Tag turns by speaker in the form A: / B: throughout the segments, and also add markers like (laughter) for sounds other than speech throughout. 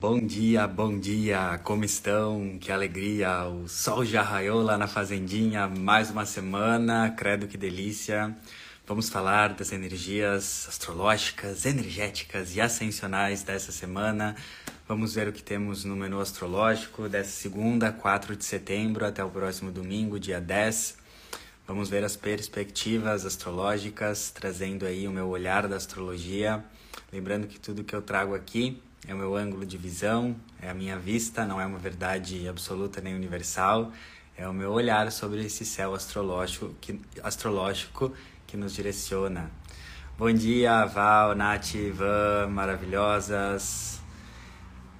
A: Bom dia, bom dia, como estão? Que alegria! O sol já raiou lá na fazendinha, mais uma semana, credo que delícia! Vamos falar das energias astrológicas, energéticas e ascensionais dessa semana. Vamos ver o que temos no menu astrológico dessa segunda, 4 de setembro, até o próximo domingo, dia 10. Vamos ver as perspectivas astrológicas, trazendo aí o meu olhar da astrologia. Lembrando que tudo que eu trago aqui é o meu ângulo de visão, é a minha vista, não é uma verdade absoluta nem universal, é o meu olhar sobre esse céu astrológico que, astrológico que nos direciona. Bom dia, Val, Nath, Ivan, maravilhosas.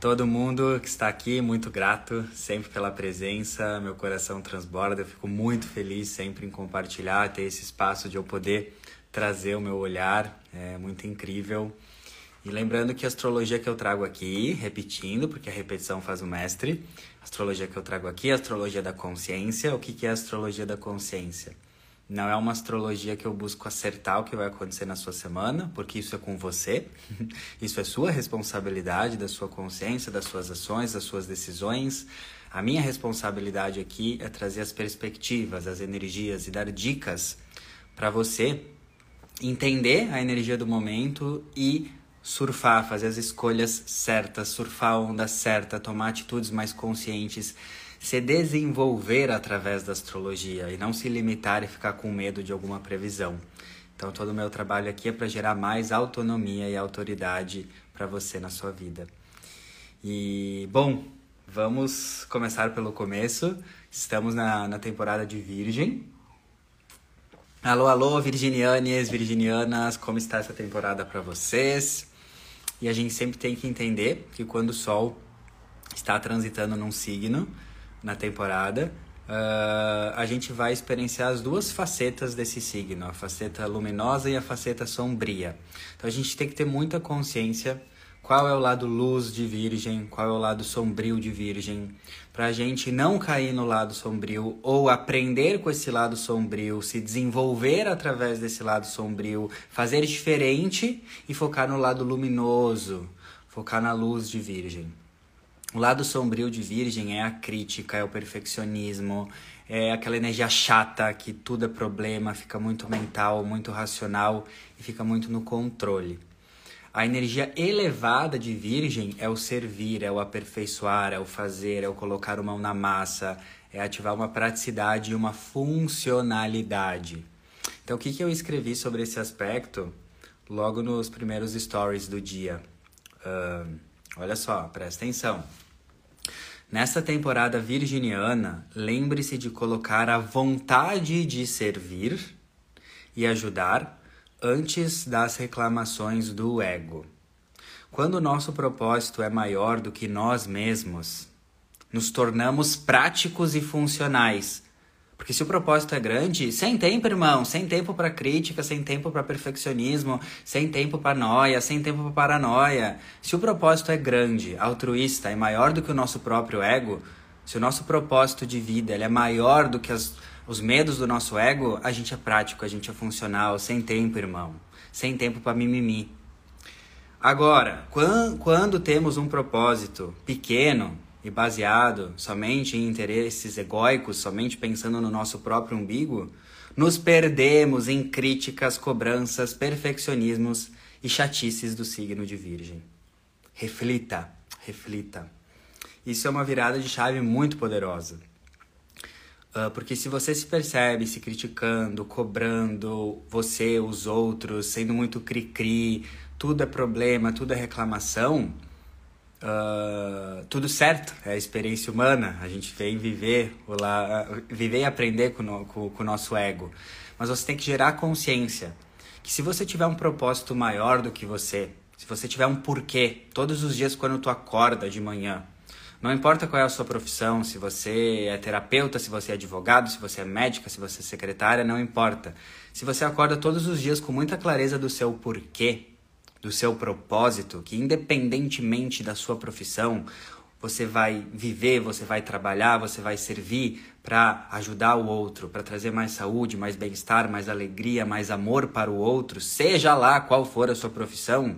A: Todo mundo que está aqui, muito grato sempre pela presença, meu coração transborda, eu fico muito feliz sempre em compartilhar, ter esse espaço de eu poder trazer o meu olhar, é muito incrível. E lembrando que a astrologia que eu trago aqui, repetindo, porque a repetição faz o mestre, a astrologia que eu trago aqui é a astrologia da consciência. O que, é a astrologia da consciência? Não é uma astrologia que eu busco acertar o que vai acontecer na sua semana, porque isso é com você. (laughs) Isso é sua responsabilidade, da sua consciência, das suas ações, das suas decisões. A minha responsabilidade aqui é trazer as perspectivas, as energias e dar dicas para você entender a energia do momento e surfar, fazer as escolhas certas, surfar a onda certa, tomar atitudes mais conscientes, se desenvolver através da astrologia e não se limitar e ficar com medo de alguma previsão. Então, todo o meu trabalho aqui é para gerar mais autonomia e autoridade para você na sua vida. E, bom, vamos começar pelo começo. Estamos na, na temporada de Virgem. Alô, alô, virginianes, virginianas, como está essa temporada para vocês? E a gente sempre tem que entender que quando o Sol está transitando num signo na temporada, uh, a gente vai experienciar as duas facetas desse signo, a faceta luminosa e a faceta sombria. Então a gente tem que ter muita consciência qual é o lado luz de Virgem, qual é o lado sombrio de Virgem, para a gente não cair no lado sombrio ou aprender com esse lado sombrio, se desenvolver através desse lado sombrio, fazer diferente e focar no lado luminoso, focar na luz de Virgem. O lado sombrio de Virgem é a crítica, é o perfeccionismo, é aquela energia chata que tudo é problema, fica muito mental, muito racional e fica muito no controle. A energia elevada de Virgem é o servir, é o aperfeiçoar, é o fazer, é o colocar a mão na massa, é ativar uma praticidade e uma funcionalidade. Então, o que, que eu escrevi sobre esse aspecto logo nos primeiros stories do dia? Uh, olha só, presta atenção. Nessa temporada virginiana, lembre-se de colocar a vontade de servir e ajudar antes das reclamações do ego. Quando o nosso propósito é maior do que nós mesmos, nos tornamos práticos e funcionais. Porque se o propósito é grande, sem tempo, irmão, sem tempo para crítica, sem tempo para perfeccionismo, sem tempo para noia, sem tempo para paranoia. Se o propósito é grande, altruísta, é maior do que o nosso próprio ego, se o nosso propósito de vida é maior do que as os medos do nosso ego, a gente é prático, a gente é funcional, sem tempo, irmão. Sem tempo para mimimi. Agora, quando temos um propósito pequeno e baseado somente em interesses egóicos, somente pensando no nosso próprio umbigo, nos perdemos em críticas, cobranças, perfeccionismos e chatices do signo de Virgem. Reflita, reflita. Isso é uma virada de chave muito poderosa. Uh, porque se você se percebe se criticando, cobrando você, os outros, sendo muito cri-cri, tudo é problema, tudo é reclamação, uh, tudo certo, é a experiência humana, a gente vem viver, lá, viver e aprender com, no, com, com o nosso ego. Mas você tem que gerar consciência que se você tiver um propósito maior do que você, se você tiver um porquê, todos os dias quando tu acorda de manhã, não importa qual é a sua profissão, se você é terapeuta, se você é advogado, se você é médica, se você é secretária, não importa. Se você acorda todos os dias com muita clareza do seu porquê, do seu propósito, que independentemente da sua profissão, você vai viver, você vai trabalhar, você vai servir para ajudar o outro, para trazer mais saúde, mais bem-estar, mais alegria, mais amor para o outro, seja lá qual for a sua profissão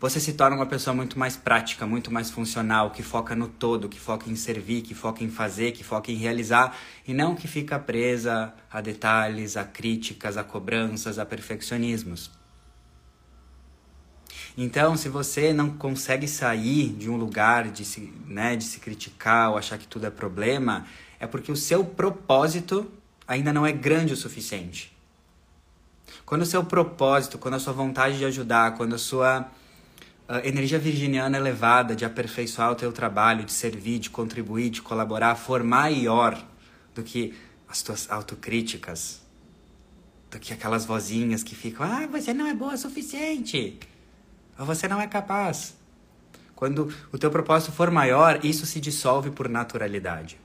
A: Você se torna uma pessoa muito mais prática, muito mais funcional, que foca no todo, que foca em servir, que foca em fazer, que foca em realizar e não que fica presa a detalhes, a críticas, a cobranças, a perfeccionismos. Então, se você não consegue sair de um lugar de se, né, de se criticar ou achar que tudo é problema, é porque o seu propósito ainda não é grande o suficiente. Quando o seu propósito, quando a sua vontade de ajudar, quando a sua uh, energia virginiana elevada de aperfeiçoar o teu trabalho, de servir, de contribuir, de colaborar, for maior do que as tuas autocríticas, do que aquelas vozinhas que ficam, ah, você não é boa o suficiente, ou você não é capaz. Quando o teu propósito for maior, isso se dissolve por naturalidade.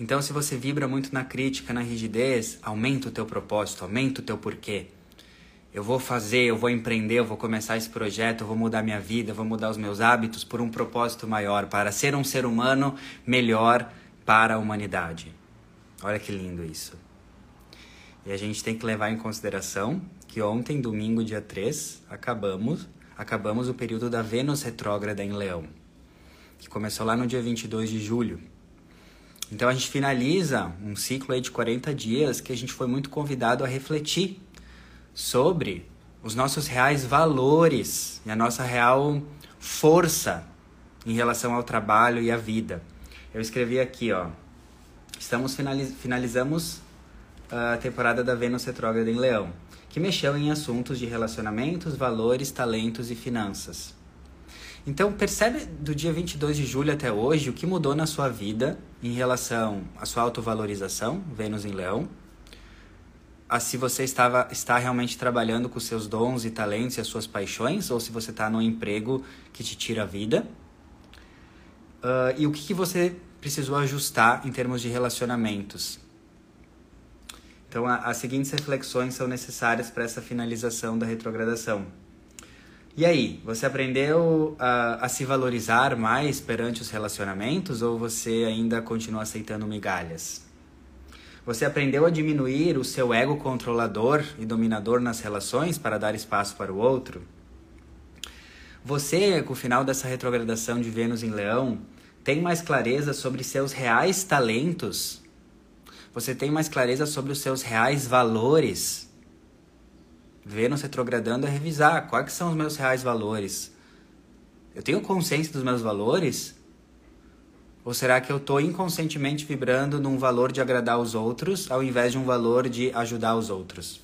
A: Então, se você vibra muito na crítica, na rigidez, aumenta o teu propósito, aumenta o teu porquê eu vou fazer, eu vou empreender, eu vou começar esse projeto, eu vou mudar minha vida, eu vou mudar os meus hábitos por um propósito maior, para ser um ser humano melhor para a humanidade. Olha que lindo isso. E a gente tem que levar em consideração que ontem, domingo, dia 3, acabamos, acabamos o período da Vênus retrógrada em Leão, que começou lá no dia 22 de julho. Então a gente finaliza um ciclo aí de 40 dias que a gente foi muito convidado a refletir sobre os nossos reais valores e a nossa real força em relação ao trabalho e à vida. Eu escrevi aqui, ó. Estamos finaliz finalizamos a temporada da Vênus retrógrada em Leão, que mexeu em assuntos de relacionamentos, valores, talentos e finanças. Então, percebe do dia 22 de julho até hoje o que mudou na sua vida em relação à sua autovalorização, Vênus em Leão, a se você estava, está realmente trabalhando com seus dons e talentos e as suas paixões, ou se você está num emprego que te tira a vida. Uh, e o que, que você precisou ajustar em termos de relacionamentos. Então, a, as seguintes reflexões são necessárias para essa finalização da retrogradação. E aí, você aprendeu a, a, se valorizar mais perante os relacionamentos ou você ainda continua aceitando migalhas? Você aprendeu a diminuir o seu ego controlador e dominador nas relações para dar espaço para o outro? Você, com o final dessa retrogradação de Vênus em Leão, tem mais clareza sobre seus reais talentos? Você tem mais clareza sobre os seus reais valores? Vênus retrogradando é revisar quais são os meus reais valores. Eu tenho consciência dos meus valores? Ou será que eu estou inconscientemente vibrando num valor de agradar os outros ao invés de um valor de ajudar os outros?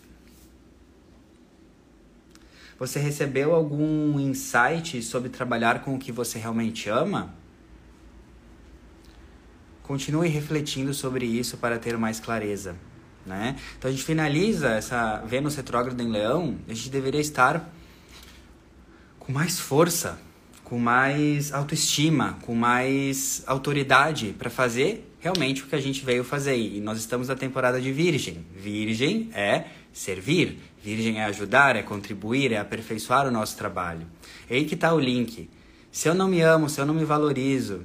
A: Você recebeu algum insight sobre trabalhar com o que você realmente ama? Continue refletindo sobre isso para ter mais clareza. Né? Então a gente finaliza essa Vênus retrógrada em Leão, a gente deveria estar com mais força, com mais autoestima, com mais autoridade para fazer realmente o que a gente veio fazer. E nós estamos na temporada de Virgem. Virgem é servir, Virgem é ajudar, é contribuir, é aperfeiçoar o nosso trabalho. E aí que está o link. Se eu não me amo, se eu não me valorizo,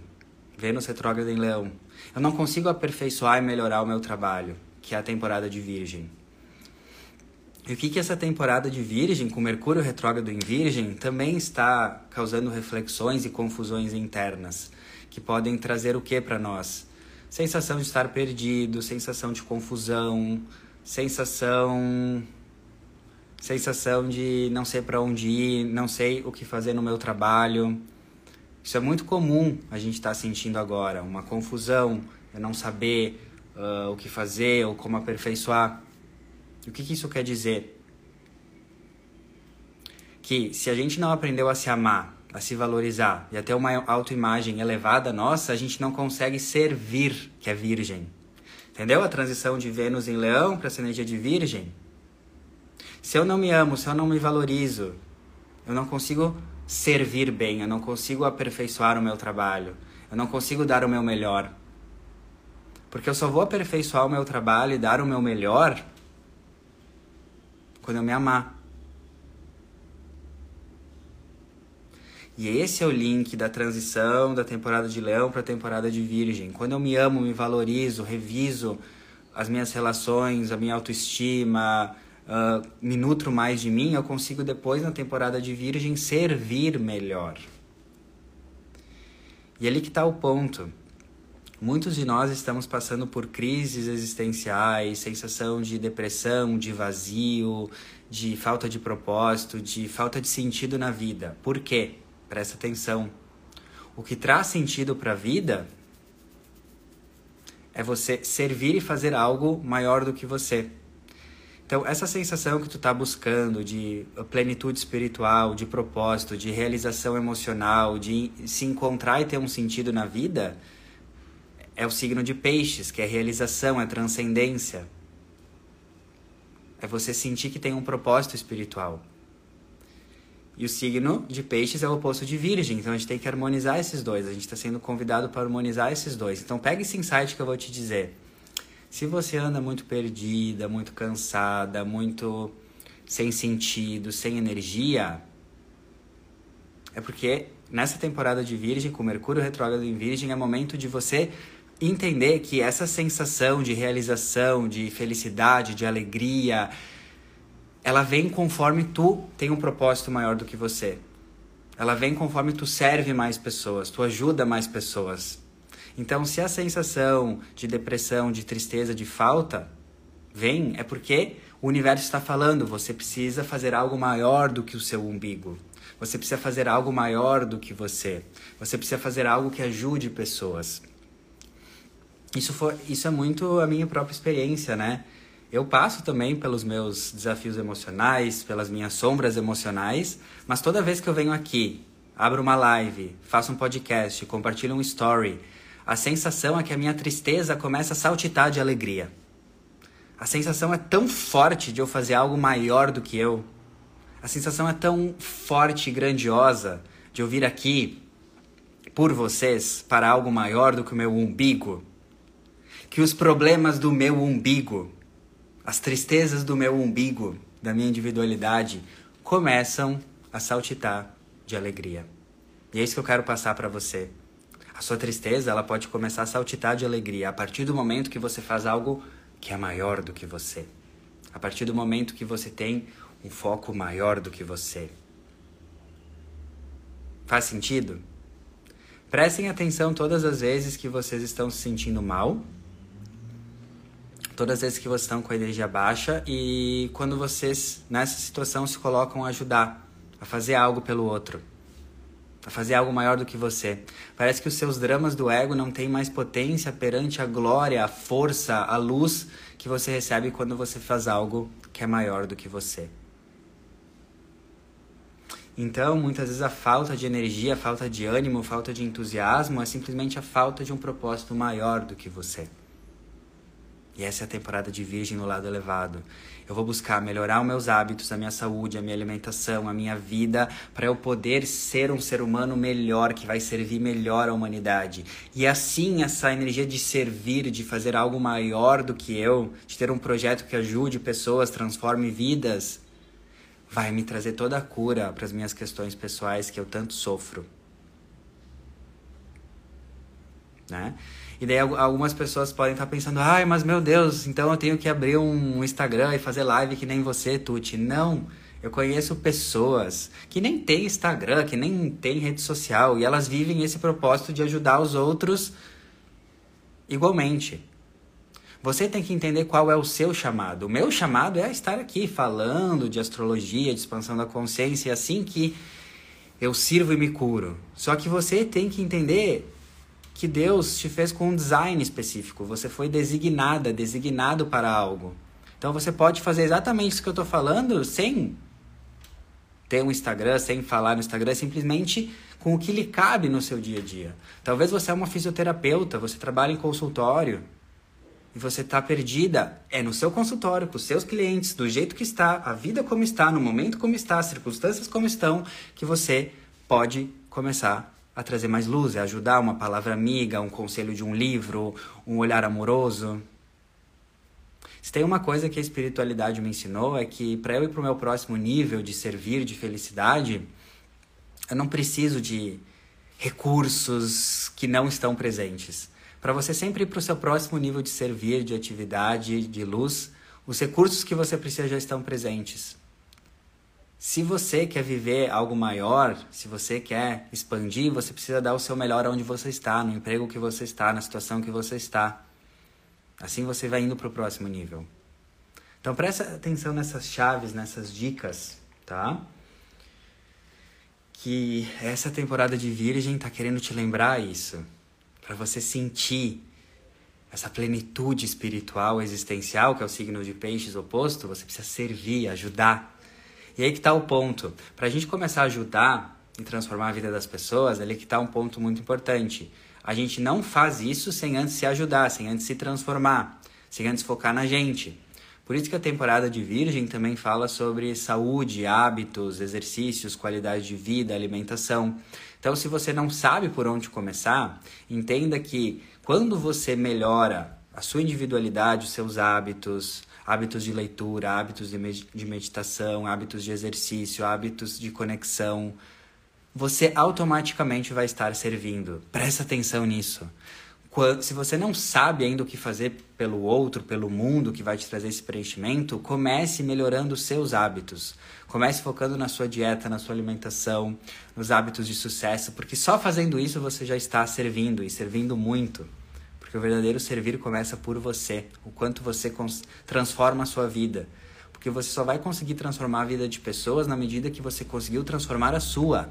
A: Vênus retrógrada em Leão, eu não consigo aperfeiçoar e melhorar o meu trabalho, que é a temporada de Virgem. E o que, que essa temporada de Virgem, com Mercúrio retrógrado em Virgem, também está causando reflexões e confusões internas, que podem trazer o que para nós? Sensação de estar perdido, sensação de confusão, sensação sensação de não sei para onde ir, não sei o que fazer no meu trabalho. Isso é muito comum a gente estar tá sentindo agora, uma confusão, eu não saber uh, o que fazer ou como aperfeiçoar. O que, que isso quer dizer? Que se a gente não aprendeu a se amar, a se valorizar e a ter uma autoimagem elevada nossa, a gente não consegue servir, que é virgem. Entendeu a transição de Vênus em Leão para essa energia de Virgem? Se eu não me amo, se eu não me valorizo, eu não consigo servir bem, eu não consigo aperfeiçoar o meu trabalho, eu não consigo dar o meu melhor. Porque eu só vou aperfeiçoar o meu trabalho e dar o meu melhor quando eu me amar. E esse é o link da transição da temporada de Leão para a temporada de Virgem. Quando eu me amo, me valorizo, reviso as minhas relações, a minha autoestima, uh, me nutro mais de mim, eu consigo depois, na temporada de Virgem, servir melhor. E ali que está o ponto. Muitos de nós estamos passando por crises existenciais, sensação de depressão, de vazio, de falta de propósito, de falta de sentido na vida. Por quê? Presta atenção. O que traz sentido para a vida é você servir e fazer algo maior do que você. Então, essa sensação que tu está buscando de plenitude espiritual, de propósito, de realização emocional, de se encontrar e ter um sentido na vida, é o signo de peixes, que é realização, é transcendência. É você sentir que tem um propósito espiritual. E o signo de peixes é o oposto de virgem, então a gente tem que harmonizar esses dois. A gente está sendo convidado para harmonizar esses dois. Então pega esse insight que eu vou te dizer. Se você anda muito perdida, muito cansada, muito sem sentido, sem energia, é porque nessa temporada de Virgem, com Mercúrio retrógrado em Virgem, é momento de você entender que essa sensação de realização, de felicidade, de alegria, ela vem conforme tu tem um propósito maior do que você. Ela vem conforme tu serve mais pessoas, tu ajuda mais pessoas. Então, se a sensação de depressão, de tristeza, de falta vem, é porque o universo está falando, você precisa fazer algo maior do que o seu umbigo. Você precisa fazer algo maior do que você. Você precisa fazer algo que ajude pessoas. Isso, foi, isso é muito a minha própria experiência, né? Eu passo também pelos meus desafios emocionais, pelas minhas sombras emocionais, mas toda vez que eu venho aqui, abro uma live, faço um podcast, compartilho um story, a sensação é que a minha tristeza começa a saltitar de alegria. A sensação é tão forte de eu fazer algo maior do que eu. A sensação é tão forte e grandiosa de eu vir aqui por vocês para algo maior do que o meu umbigo que os problemas do meu umbigo, as tristezas do meu umbigo, da minha individualidade, começam a saltitar de alegria. E é isso que eu quero passar para você. A sua tristeza, ela pode começar a saltitar de alegria a partir do momento que você faz algo que é maior do que você. A partir do momento que você tem um foco maior do que você. Faz sentido? Prestem atenção todas as vezes que vocês estão se sentindo mal todas as vezes que vocês estão com a energia baixa e quando vocês nessa situação se colocam a ajudar, a fazer algo pelo outro, a fazer algo maior do que você. Parece que os seus dramas do ego não têm mais potência perante a glória, a força, a luz que você recebe quando você faz algo que é maior do que você. Então, muitas vezes a falta de energia, a falta de ânimo, a falta de entusiasmo é simplesmente a falta de um propósito maior do que você. E essa é a temporada de Virgem no lado elevado. Eu vou buscar melhorar os meus hábitos, a minha saúde, a minha alimentação, a minha vida, para eu poder ser um ser humano melhor, que vai servir melhor à humanidade. E assim, essa energia de servir, de fazer algo maior do que eu, de ter um projeto que ajude pessoas, transforme vidas, vai me trazer toda a cura para as minhas questões pessoais que eu tanto sofro. Né? E daí algumas pessoas podem estar pensando, ai, mas meu Deus, então eu tenho que abrir um Instagram e fazer live que nem você, Tuti. Não, eu conheço pessoas que nem têm Instagram, que nem têm rede social, e elas vivem esse propósito de ajudar os outros igualmente. Você tem que entender qual é o seu chamado. O meu chamado é estar aqui falando de astrologia, de expansão da consciência, e assim que eu sirvo e me curo. Só que você tem que entender que Deus te fez com um design específico. Você foi designada, designado para algo. Então você pode fazer exatamente isso que eu estou falando sem ter um Instagram, sem falar no Instagram, simplesmente com o que lhe cabe no seu dia a dia. Talvez você é uma fisioterapeuta, você trabalha em consultório e você está perdida. É no seu consultório, com os seus clientes, do jeito que está, a vida como está, no momento como está, as circunstâncias como estão, que você pode começar a trazer mais luz, é ajudar uma palavra amiga, um conselho de um livro, um olhar amoroso. Se tem uma coisa que a espiritualidade me ensinou é que para eu ir para o meu próximo nível de servir, de felicidade, eu não preciso de recursos que não estão presentes. Para você sempre ir para o seu próximo nível de servir, de atividade, de luz, Os recursos que você precisa já estão presentes. Se você quer viver algo maior, se você quer expandir, você precisa dar o seu melhor onde você está, no emprego que você está, na situação que você está. Assim você vai indo para o próximo nível. Então presta atenção nessas chaves, nessas dicas, tá? Que essa temporada de Virgem tá querendo te lembrar isso, para você sentir essa plenitude espiritual existencial, que é o signo de peixes oposto, você precisa servir, ajudar. E aí que está o ponto. Para a gente começar a ajudar e transformar a vida das pessoas, ali que está um ponto muito importante. A gente não faz isso sem antes se ajudar, sem antes se transformar, sem antes focar na gente. Por isso que a temporada de Virgem também fala sobre saúde, hábitos, exercícios, qualidade de vida, alimentação. Então, se você não sabe por onde começar, entenda que quando você melhora a sua individualidade, os seus hábitos, hábitos de leitura, hábitos de meditação, hábitos de exercício, hábitos de conexão, você automaticamente vai estar servindo. Presta atenção nisso. Se você não sabe ainda o que fazer pelo outro, pelo mundo que vai te trazer esse preenchimento, comece melhorando os seus hábitos. Comece focando na sua dieta, na sua alimentação, nos hábitos de sucesso, porque só fazendo isso você já está servindo e servindo muito. Porque o verdadeiro servir começa por você, o quanto você transforma a sua vida. Porque você só vai conseguir transformar a vida de pessoas na medida que você conseguiu transformar a sua.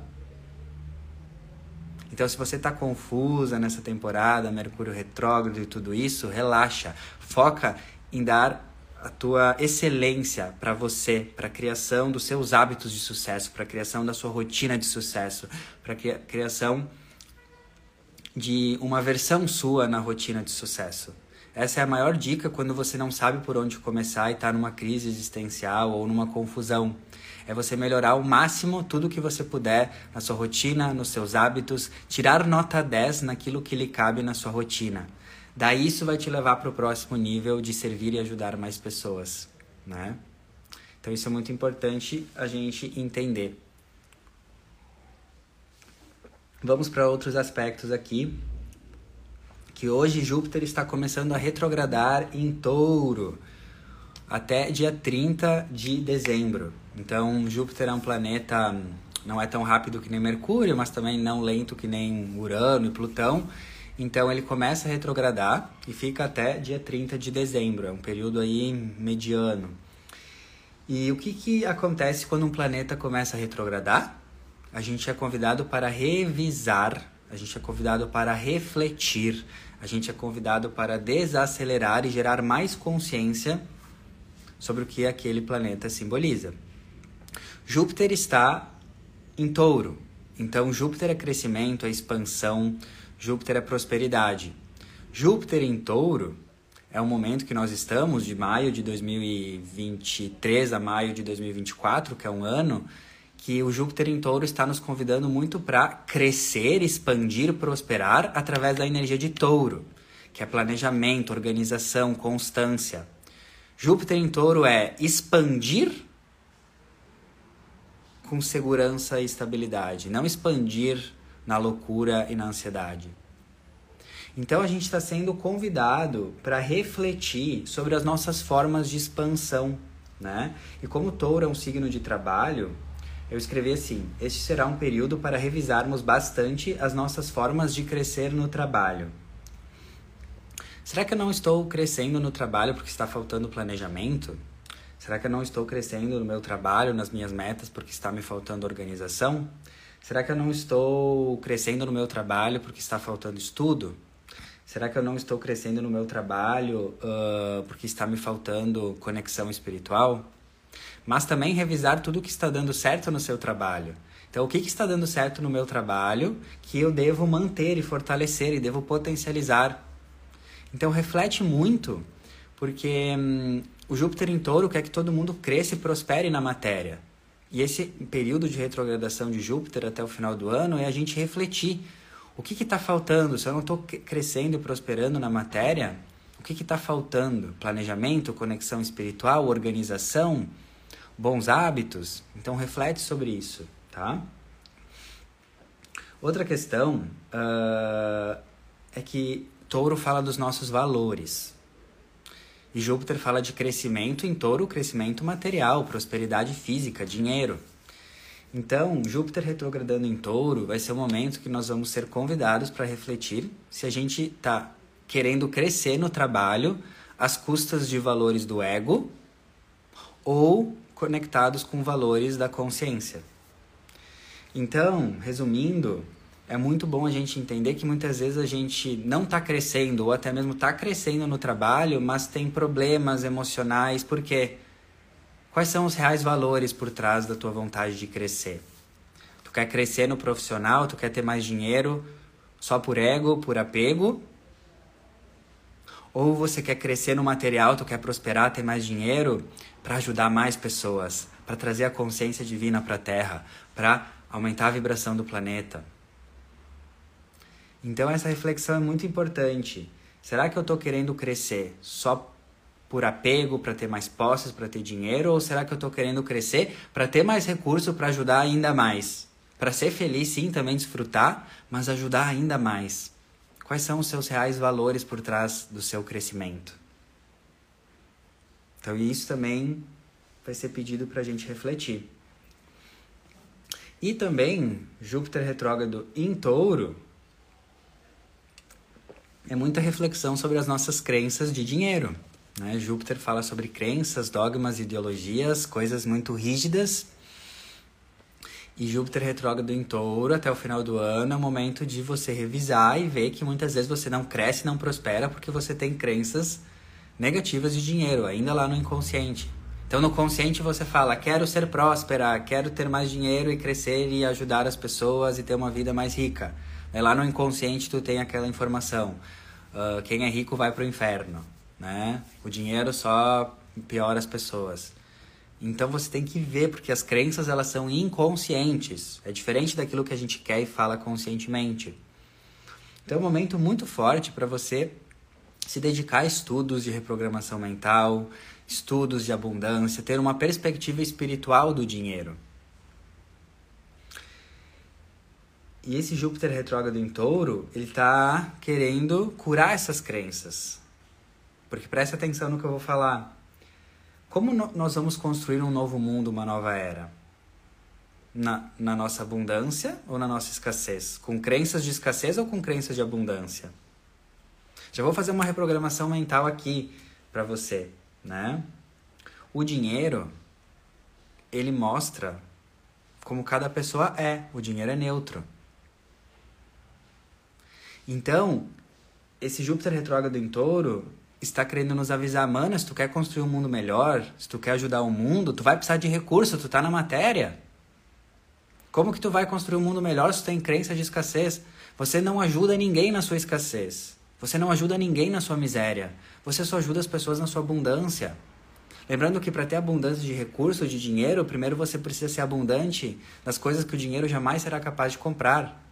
A: Então, se você está confusa nessa temporada, Mercúrio retrógrado e tudo isso, relaxa. Foca em dar a tua excelência para você, para a criação dos seus hábitos de sucesso, para a criação da sua rotina de sucesso, para a criação de uma versão sua na rotina de sucesso. Essa é a maior dica quando você não sabe por onde começar e está numa crise existencial ou numa confusão. É você melhorar ao máximo tudo que você puder na sua rotina, nos seus hábitos, tirar nota 10 naquilo que lhe cabe na sua rotina. Daí isso vai te levar para o próximo nível de servir e ajudar mais pessoas, né? Então isso é muito importante a gente entender. Vamos para outros aspectos aqui. Que hoje Júpiter está começando a retrogradar em touro até dia 30 de dezembro. Então, Júpiter é um planeta não é tão rápido que nem Mercúrio, mas também não lento que nem Urano e Plutão. Então ele começa a retrogradar e fica até dia 30 de dezembro, é um período aí mediano. E o que, que acontece quando um planeta começa a retrogradar? A gente é convidado para revisar, a gente é convidado para refletir, a gente é convidado para desacelerar e gerar mais consciência sobre o que aquele planeta simboliza. Júpiter está em touro, então Júpiter é crescimento, é expansão, Júpiter é prosperidade. Júpiter em touro é um momento que nós estamos, de maio de 2023 a maio de 2024, que é um ano que o Júpiter em Touro está nos convidando muito para crescer, expandir, prosperar através da energia de Touro, que é planejamento, organização, constância. Júpiter em Touro é expandir com segurança e estabilidade, não expandir na loucura e na ansiedade. Então a gente está sendo convidado para refletir sobre as nossas formas de expansão, né? E como Touro é um signo de trabalho, eu escrevi assim: Este será um período para revisarmos bastante as nossas formas de crescer no trabalho. Será que eu não estou crescendo no trabalho porque está faltando planejamento? Será que eu não estou crescendo no meu trabalho, nas minhas metas, porque está me faltando organização? Será que eu não estou crescendo no meu trabalho porque está faltando estudo? Será que eu não estou crescendo no meu trabalho uh, porque está me faltando conexão espiritual? Mas também revisar tudo que está dando certo no seu trabalho. Então, o que, que está dando certo no meu trabalho que eu devo manter e fortalecer e devo potencializar? Então, reflete muito, porque hum, o Júpiter em touro quer que todo mundo cresça e prospere na matéria. E esse período de retrogradação de Júpiter até o final do ano é a gente refletir. O que está faltando? Se eu não estou crescendo e prosperando na matéria, o que está faltando? Planejamento, conexão espiritual, organização? Bons hábitos? Então reflete sobre isso, tá? Outra questão uh, é que Touro fala dos nossos valores. E Júpiter fala de crescimento em touro, crescimento material, prosperidade física, dinheiro. Então, Júpiter retrogradando em touro vai ser o momento que nós vamos ser convidados para refletir se a gente está querendo crescer no trabalho às custas de valores do ego ou conectados com valores da consciência. Então, resumindo, é muito bom a gente entender que muitas vezes a gente não está crescendo ou até mesmo está crescendo no trabalho, mas tem problemas emocionais. Por quê? Quais são os reais valores por trás da tua vontade de crescer? Tu quer crescer no profissional, tu quer ter mais dinheiro só por ego, por apego? Ou você quer crescer no material, tu quer prosperar, ter mais dinheiro para ajudar mais pessoas, para trazer a consciência divina para a Terra, para aumentar a vibração do planeta? Então essa reflexão é muito importante. Será que eu estou querendo crescer só por apego, para ter mais posses, para ter dinheiro? Ou será que eu estou querendo crescer para ter mais recurso para ajudar ainda mais? Para ser feliz, sim, também desfrutar, mas ajudar ainda mais. Quais são os seus reais valores por trás do seu crescimento? Então, isso também vai ser pedido para a gente refletir. E também, Júpiter retrógrado em touro é muita reflexão sobre as nossas crenças de dinheiro. Né? Júpiter fala sobre crenças, dogmas, ideologias, coisas muito rígidas. E Júpiter retrógrado em touro até o final do ano é o momento de você revisar e ver que muitas vezes você não cresce, não prospera porque você tem crenças negativas de dinheiro, ainda lá no inconsciente. Então no consciente você fala: quero ser próspera, quero ter mais dinheiro e crescer e ajudar as pessoas e ter uma vida mais rica. Aí lá no inconsciente tu tem aquela informação. Uh, quem é rico vai para o inferno, né? O dinheiro só piora as pessoas. Então você tem que ver porque as crenças elas são inconscientes. É diferente daquilo que a gente quer e fala conscientemente. Então é um momento muito forte para você se dedicar a estudos de reprogramação mental, estudos de abundância, ter uma perspectiva espiritual do dinheiro. E esse Júpiter retrógrado em touro, ele está querendo curar essas crenças. Porque preste atenção no que eu vou falar. Como nós vamos construir um novo mundo, uma nova era? Na, na nossa abundância ou na nossa escassez? Com crenças de escassez ou com crenças de abundância? Já vou fazer uma reprogramação mental aqui para você, né? O dinheiro, ele mostra como cada pessoa é. O dinheiro é neutro. Então, esse Júpiter retrógrado em touro está querendo nos avisar, mano, se tu quer construir um mundo melhor, se tu quer ajudar o mundo, tu vai precisar de recurso, tu tá na matéria. Como que tu vai construir um mundo melhor se tu tem crença de escassez? Você não ajuda ninguém na sua escassez. Você não ajuda ninguém na sua miséria. Você só ajuda as pessoas na sua abundância. Lembrando que para ter abundância de recursos, de dinheiro, primeiro você precisa ser abundante das coisas que o dinheiro jamais será capaz de comprar.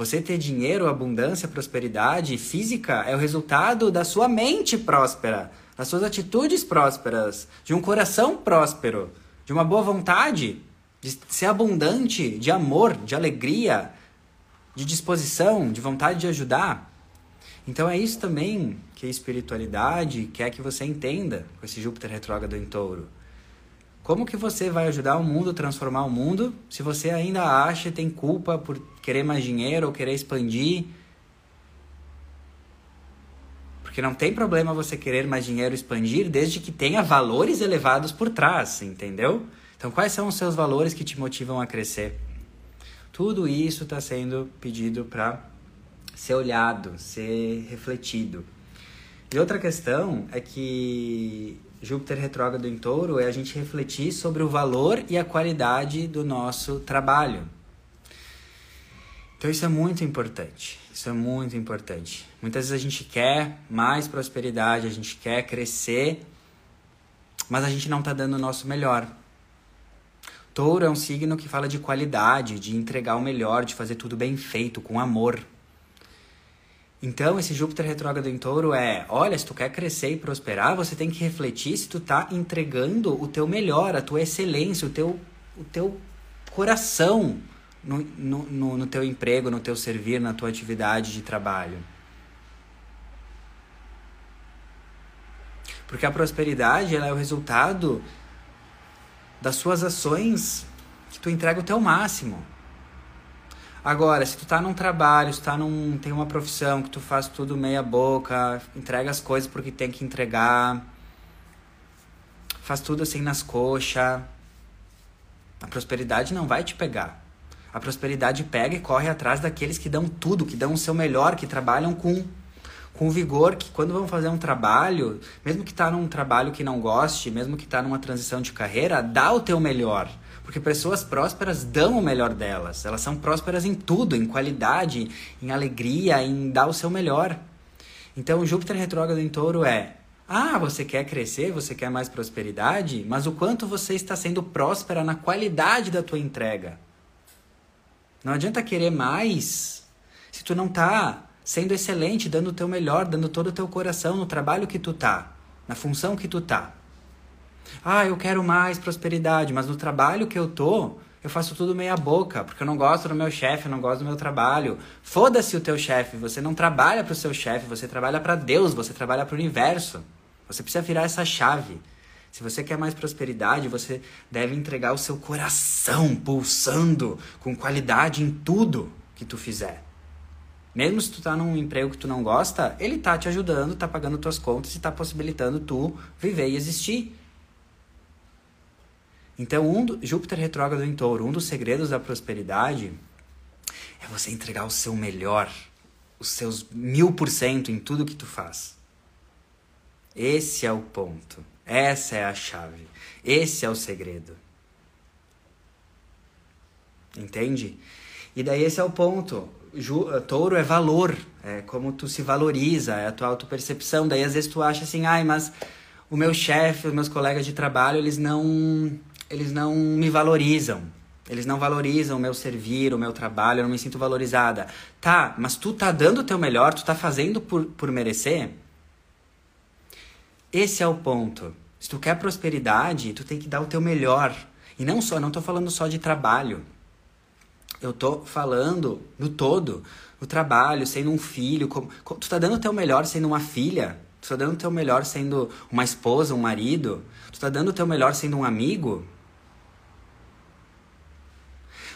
A: Você ter dinheiro, abundância, prosperidade física é o resultado da sua mente próspera, das suas atitudes prósperas, de um coração próspero, de uma boa vontade, de ser abundante de amor, de alegria, de disposição, de vontade de ajudar. Então é isso também que a espiritualidade quer que você entenda com esse Júpiter retrógrado em touro. Como que você vai ajudar o mundo, transformar o mundo, se você ainda acha e tem culpa por querer mais dinheiro ou querer expandir? Porque não tem problema você querer mais dinheiro expandir desde que tenha valores elevados por trás, entendeu? Então, quais são os seus valores que te motivam a crescer? Tudo isso está sendo pedido para ser olhado, ser refletido. E outra questão é que Júpiter retrógrado em touro é a gente refletir sobre o valor e a qualidade do nosso trabalho. Então isso é muito importante. Isso é muito importante. Muitas vezes a gente quer mais prosperidade, a gente quer crescer, mas a gente não está dando o nosso melhor. Touro é um signo que fala de qualidade, de entregar o melhor, de fazer tudo bem feito, com amor. Então, esse Júpiter retrógrado em touro é, olha, se tu quer crescer e prosperar, você tem que refletir se tu tá entregando o teu melhor, a tua excelência, o teu, o teu coração no, no, no, no teu emprego, no teu servir, na tua atividade de trabalho. Porque a prosperidade ela é o resultado das suas ações que tu entrega o teu máximo. Agora, se tu tá num trabalho, se tu tá num, tem uma profissão que tu faz tudo meia boca, entrega as coisas porque tem que entregar, faz tudo assim nas coxas, a prosperidade não vai te pegar. A prosperidade pega e corre atrás daqueles que dão tudo, que dão o seu melhor, que trabalham com com vigor, que quando vão fazer um trabalho, mesmo que tá num trabalho que não goste, mesmo que tá numa transição de carreira, dá o teu melhor. Porque pessoas prósperas dão o melhor delas. Elas são prósperas em tudo, em qualidade, em alegria, em dar o seu melhor. Então, Júpiter retrógrado em touro é: ah, você quer crescer, você quer mais prosperidade, mas o quanto você está sendo próspera na qualidade da tua entrega. Não adianta querer mais se tu não tá sendo excelente, dando o teu melhor, dando todo o teu coração no trabalho que tu tá, na função que tu tá. Ah, eu quero mais prosperidade, mas no trabalho que eu tô, eu faço tudo meia boca, porque eu não gosto do meu chefe, eu não gosto do meu trabalho. Foda-se o teu chefe, você não trabalha para o seu chefe, você trabalha para Deus, você trabalha para o universo. Você precisa virar essa chave. Se você quer mais prosperidade, você deve entregar o seu coração pulsando com qualidade em tudo que tu fizer. Mesmo se tu tá num emprego que tu não gosta, ele tá te ajudando, tá pagando tuas contas e tá possibilitando tu viver e existir. Então, um do, Júpiter retrógrado em touro, um dos segredos da prosperidade é você entregar o seu melhor, os seus mil por cento em tudo que tu faz. Esse é o ponto. Essa é a chave. Esse é o segredo. Entende? E daí esse é o ponto. Ju, touro é valor, é como tu se valoriza, é a tua autopercepção. Daí às vezes tu acha assim, ai, mas o meu chefe, os meus colegas de trabalho, eles não eles não me valorizam. Eles não valorizam o meu servir, o meu trabalho, eu não me sinto valorizada. Tá, mas tu tá dando o teu melhor, tu tá fazendo por, por merecer? Esse é o ponto. Se tu quer prosperidade, tu tem que dar o teu melhor. E não só, não tô falando só de trabalho. Eu tô falando no todo. O trabalho, sendo um filho. Como, tu tá dando o teu melhor sendo uma filha. Tu tá dando o teu melhor sendo uma esposa, um marido. Tu tá dando o teu melhor sendo um amigo.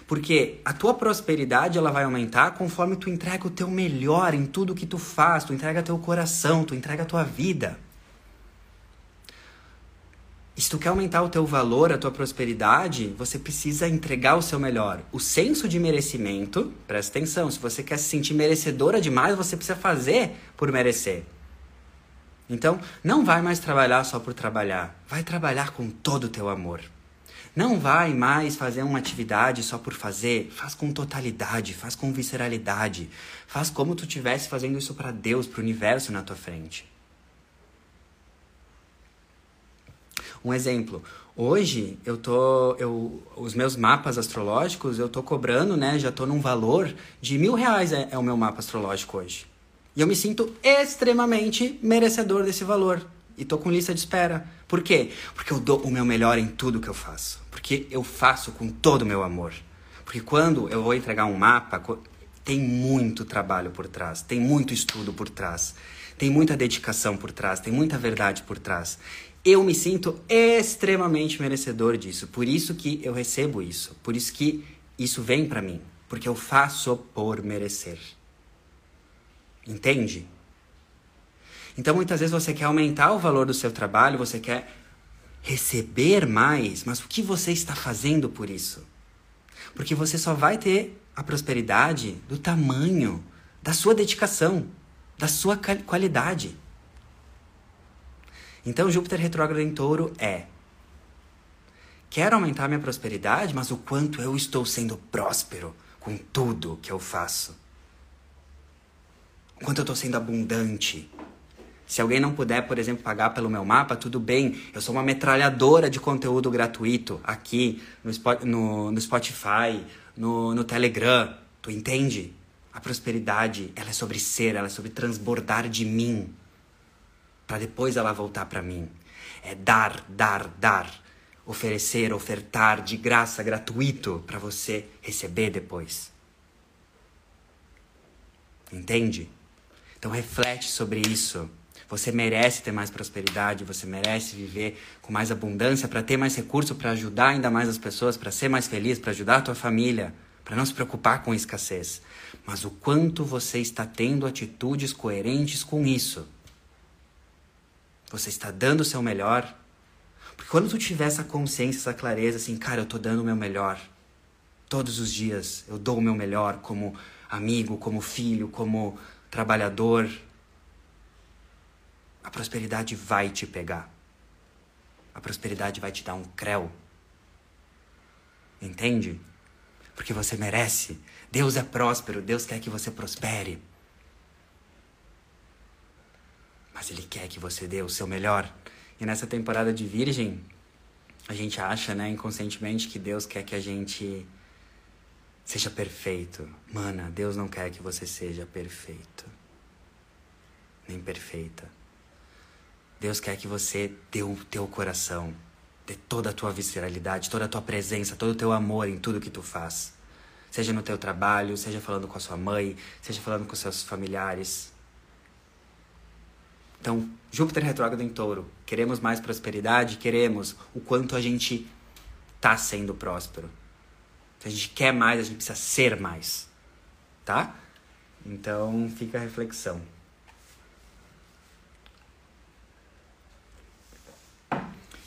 A: Porque a tua prosperidade ela vai aumentar conforme tu entrega o teu melhor em tudo que tu faz, tu entrega teu coração, tu entrega a tua vida. Se tu quer aumentar o teu valor, a tua prosperidade, você precisa entregar o seu melhor. O senso de merecimento, presta atenção, se você quer se sentir merecedora demais, você precisa fazer por merecer. Então, não vai mais trabalhar só por trabalhar, vai trabalhar com todo o teu amor. Não vai mais fazer uma atividade só por fazer, faz com totalidade, faz com visceralidade, faz como tu estivesse fazendo isso para Deus, para o universo na tua frente. Um exemplo, hoje eu tô, eu, os meus mapas astrológicos eu tô cobrando, né? Já tô num valor de mil reais é, é o meu mapa astrológico hoje. E eu me sinto extremamente merecedor desse valor. E tô com lista de espera. Por quê? Porque eu dou o meu melhor em tudo que eu faço. Porque eu faço com todo o meu amor. Porque quando eu vou entregar um mapa, tem muito trabalho por trás, tem muito estudo por trás, tem muita dedicação por trás, tem muita verdade por trás. Eu me sinto extremamente merecedor disso. Por isso que eu recebo isso. Por isso que isso vem para mim. Porque eu faço por merecer. Entende? Então muitas vezes você quer aumentar o valor do seu trabalho, você quer receber mais, mas o que você está fazendo por isso? Porque você só vai ter a prosperidade do tamanho da sua dedicação, da sua qualidade. Então Júpiter retrógrado em Touro é Quero aumentar minha prosperidade, mas o quanto eu estou sendo próspero com tudo que eu faço. O quanto eu estou sendo abundante, se alguém não puder, por exemplo, pagar pelo meu mapa, tudo bem. Eu sou uma metralhadora de conteúdo gratuito aqui no, no, Spotify, no, no Telegram. Tu entende? A prosperidade, ela é sobre ser, ela é sobre transbordar de mim. para depois ela voltar para mim. É dar, dar, dar. Oferecer, ofertar de graça, gratuito, para você receber depois. Entende? Então reflete sobre isso. Você merece ter mais prosperidade, você merece viver com mais abundância, para ter mais recurso, para ajudar ainda mais as pessoas, para ser mais feliz, para ajudar a tua família, para não se preocupar com escassez. Mas o quanto você está tendo atitudes coerentes com isso? Você está dando o seu melhor? Porque quando tu tiver essa consciência, essa clareza, assim, cara, eu tô dando o meu melhor. Todos os dias eu dou o meu melhor como amigo, como filho, como trabalhador, a prosperidade vai te pegar. A prosperidade vai te dar um creu. Entende? Porque você merece. Deus é próspero, Deus quer que você prospere. Mas Ele quer que você dê o seu melhor. E nessa temporada de Virgem, a gente acha, né, inconscientemente, que Deus quer que a gente seja perfeito. Mana, Deus não quer que você seja perfeito. Nem perfeita. Deus quer que você dê o teu coração, dê toda a tua visceralidade, toda a tua presença, todo o teu amor em tudo que tu faz. Seja no teu trabalho, seja falando com a sua mãe, seja falando com seus familiares. Então, Júpiter retrógrado em touro. Queremos mais prosperidade? Queremos. O quanto a gente tá sendo próspero. Se a gente quer mais, a gente precisa ser mais. Tá? Então, fica a reflexão.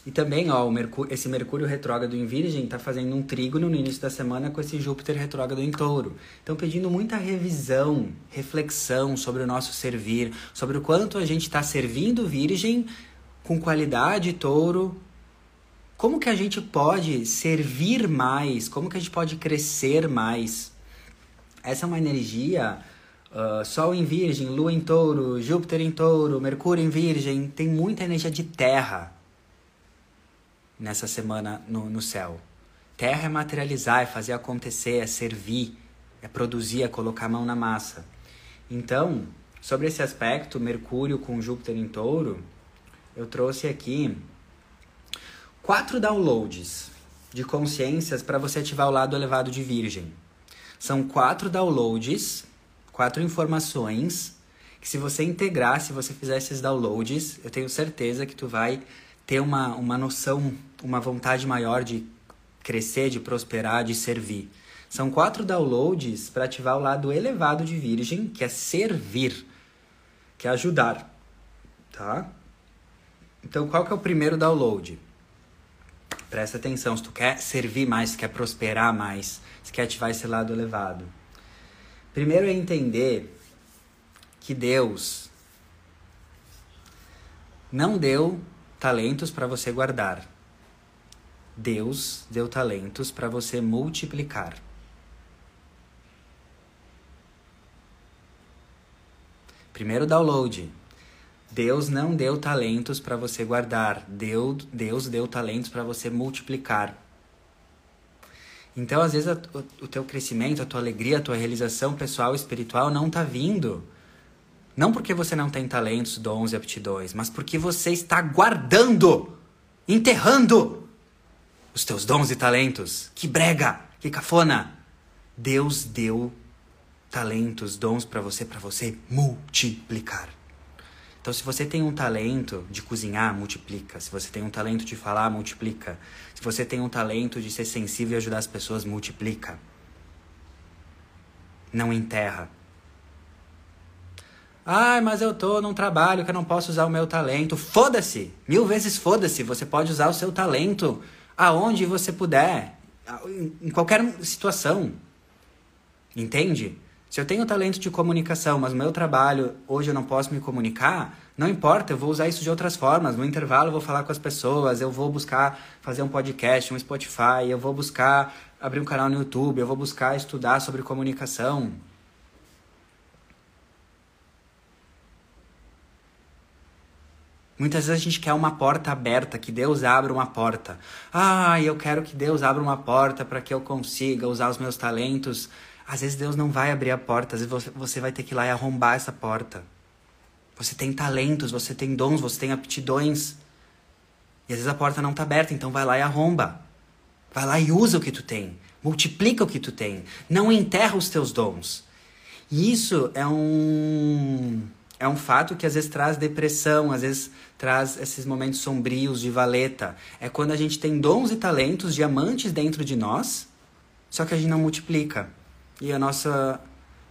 A: E também, ó, Mercúrio, esse Mercúrio retrógrado em Virgem está fazendo um trígono no início da semana com esse Júpiter retrógrado em Touro. Então, pedindo muita revisão, reflexão sobre o nosso servir, sobre o quanto a gente está servindo Virgem com qualidade, Touro. Como que a gente pode servir mais? Como que a gente pode crescer mais? Essa é uma energia Uh, Sol em Virgem, Lua em Touro, Júpiter em Touro, Mercúrio em Virgem, tem muita energia de terra nessa semana no, no céu. Terra é materializar, é fazer acontecer, é servir, é produzir, é colocar a mão na massa. Então, sobre esse aspecto, Mercúrio com Júpiter em touro, eu trouxe aqui quatro downloads de consciências para você ativar o lado elevado de Virgem. São quatro downloads, quatro informações que se você integrar, se você fizer esses downloads, eu tenho certeza que tu vai ter uma, uma noção, uma vontade maior de crescer, de prosperar, de servir. São quatro downloads para ativar o lado elevado de Virgem, que é servir, que é ajudar, tá? Então, qual que é o primeiro download? Presta atenção, se tu quer servir mais, se quer prosperar mais, se quer ativar esse lado elevado. Primeiro é entender que Deus não deu talentos para você guardar. Deus deu talentos para você multiplicar. Primeiro download. Deus não deu talentos para você guardar. Deus, Deus deu talentos para você multiplicar. Então, às vezes, a, o, o teu crescimento, a tua alegria, a tua realização pessoal e espiritual não tá vindo não porque você não tem talentos, dons e aptidões, mas porque você está guardando, enterrando os teus dons e talentos. Que brega, que cafona. Deus deu talentos, dons para você, para você multiplicar. Então, se você tem um talento de cozinhar, multiplica. Se você tem um talento de falar, multiplica. Se você tem um talento de ser sensível e ajudar as pessoas, multiplica. Não enterra. Ai, mas eu tô num trabalho que eu não posso usar o meu talento. Foda-se! Mil vezes foda-se! Você pode usar o seu talento aonde você puder, em qualquer situação. Entende? Se eu tenho talento de comunicação, mas meu trabalho hoje eu não posso me comunicar, não importa, eu vou usar isso de outras formas. No intervalo eu vou falar com as pessoas, eu vou buscar fazer um podcast, um Spotify, eu vou buscar abrir um canal no YouTube, eu vou buscar estudar sobre comunicação. Muitas vezes a gente quer uma porta aberta, que Deus abra uma porta. Ah, eu quero que Deus abra uma porta para que eu consiga usar os meus talentos. Às vezes Deus não vai abrir a porta, às vezes você vai ter que ir lá e arrombar essa porta. Você tem talentos, você tem dons, você tem aptidões. E às vezes a porta não está aberta, então vai lá e arromba. Vai lá e usa o que tu tem. Multiplica o que tu tem. Não enterra os teus dons. E isso é um é um fato que às vezes traz depressão, às vezes traz esses momentos sombrios de valeta. É quando a gente tem dons e talentos, diamantes dentro de nós, só que a gente não multiplica. E a nossa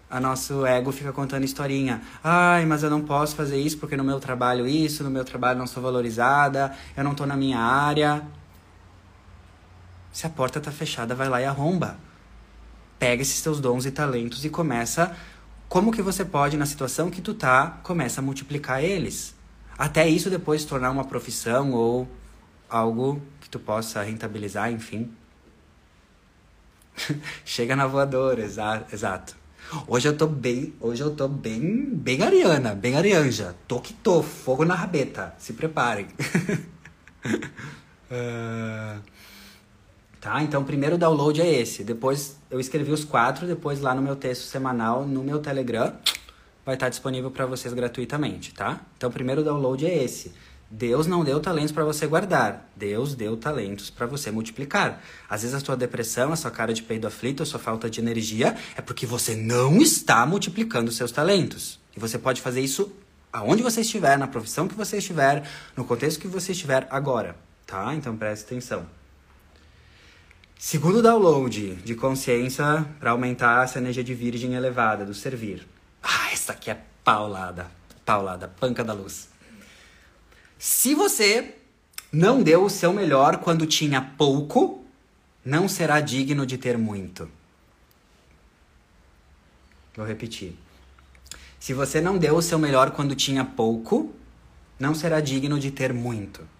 A: a nosso ego fica contando historinha. Ai, mas eu não posso fazer isso porque no meu trabalho isso, no meu trabalho não sou valorizada, eu não tô na minha área. Se a porta tá fechada, vai lá e arromba. Pega esses teus dons e talentos e começa como que você pode, na situação que tu tá, começa a multiplicar eles. Até isso depois se tornar uma profissão ou algo que tu possa rentabilizar, enfim. (laughs) Chega na voadora, exa exato. Hoje eu tô bem, hoje eu tô bem, bem ariana, bem arianja. Tô que tô, fogo na rabeta. Se preparem. uh... (laughs) Tá? Então, o primeiro download é esse. Depois eu escrevi os quatro, depois lá no meu texto semanal, no meu Telegram, vai estar disponível para vocês gratuitamente, tá? Então, o primeiro download é esse. Deus não deu talentos para você guardar. Deus deu talentos para você multiplicar. Às vezes a sua depressão, a sua cara de peido aflito, a sua falta de energia é porque você não está multiplicando seus talentos. E você pode fazer isso aonde você estiver, na profissão que você estiver, no contexto que você estiver agora, tá? Então preste atenção. Segundo download de consciência para aumentar essa energia de virgem elevada do servir. Ah, essa aqui é paulada, paulada, panca da luz. Se você não deu o seu melhor quando tinha pouco, não será digno de ter muito. Vou repetir. Se você não deu o seu melhor quando tinha pouco, não será digno de ter muito.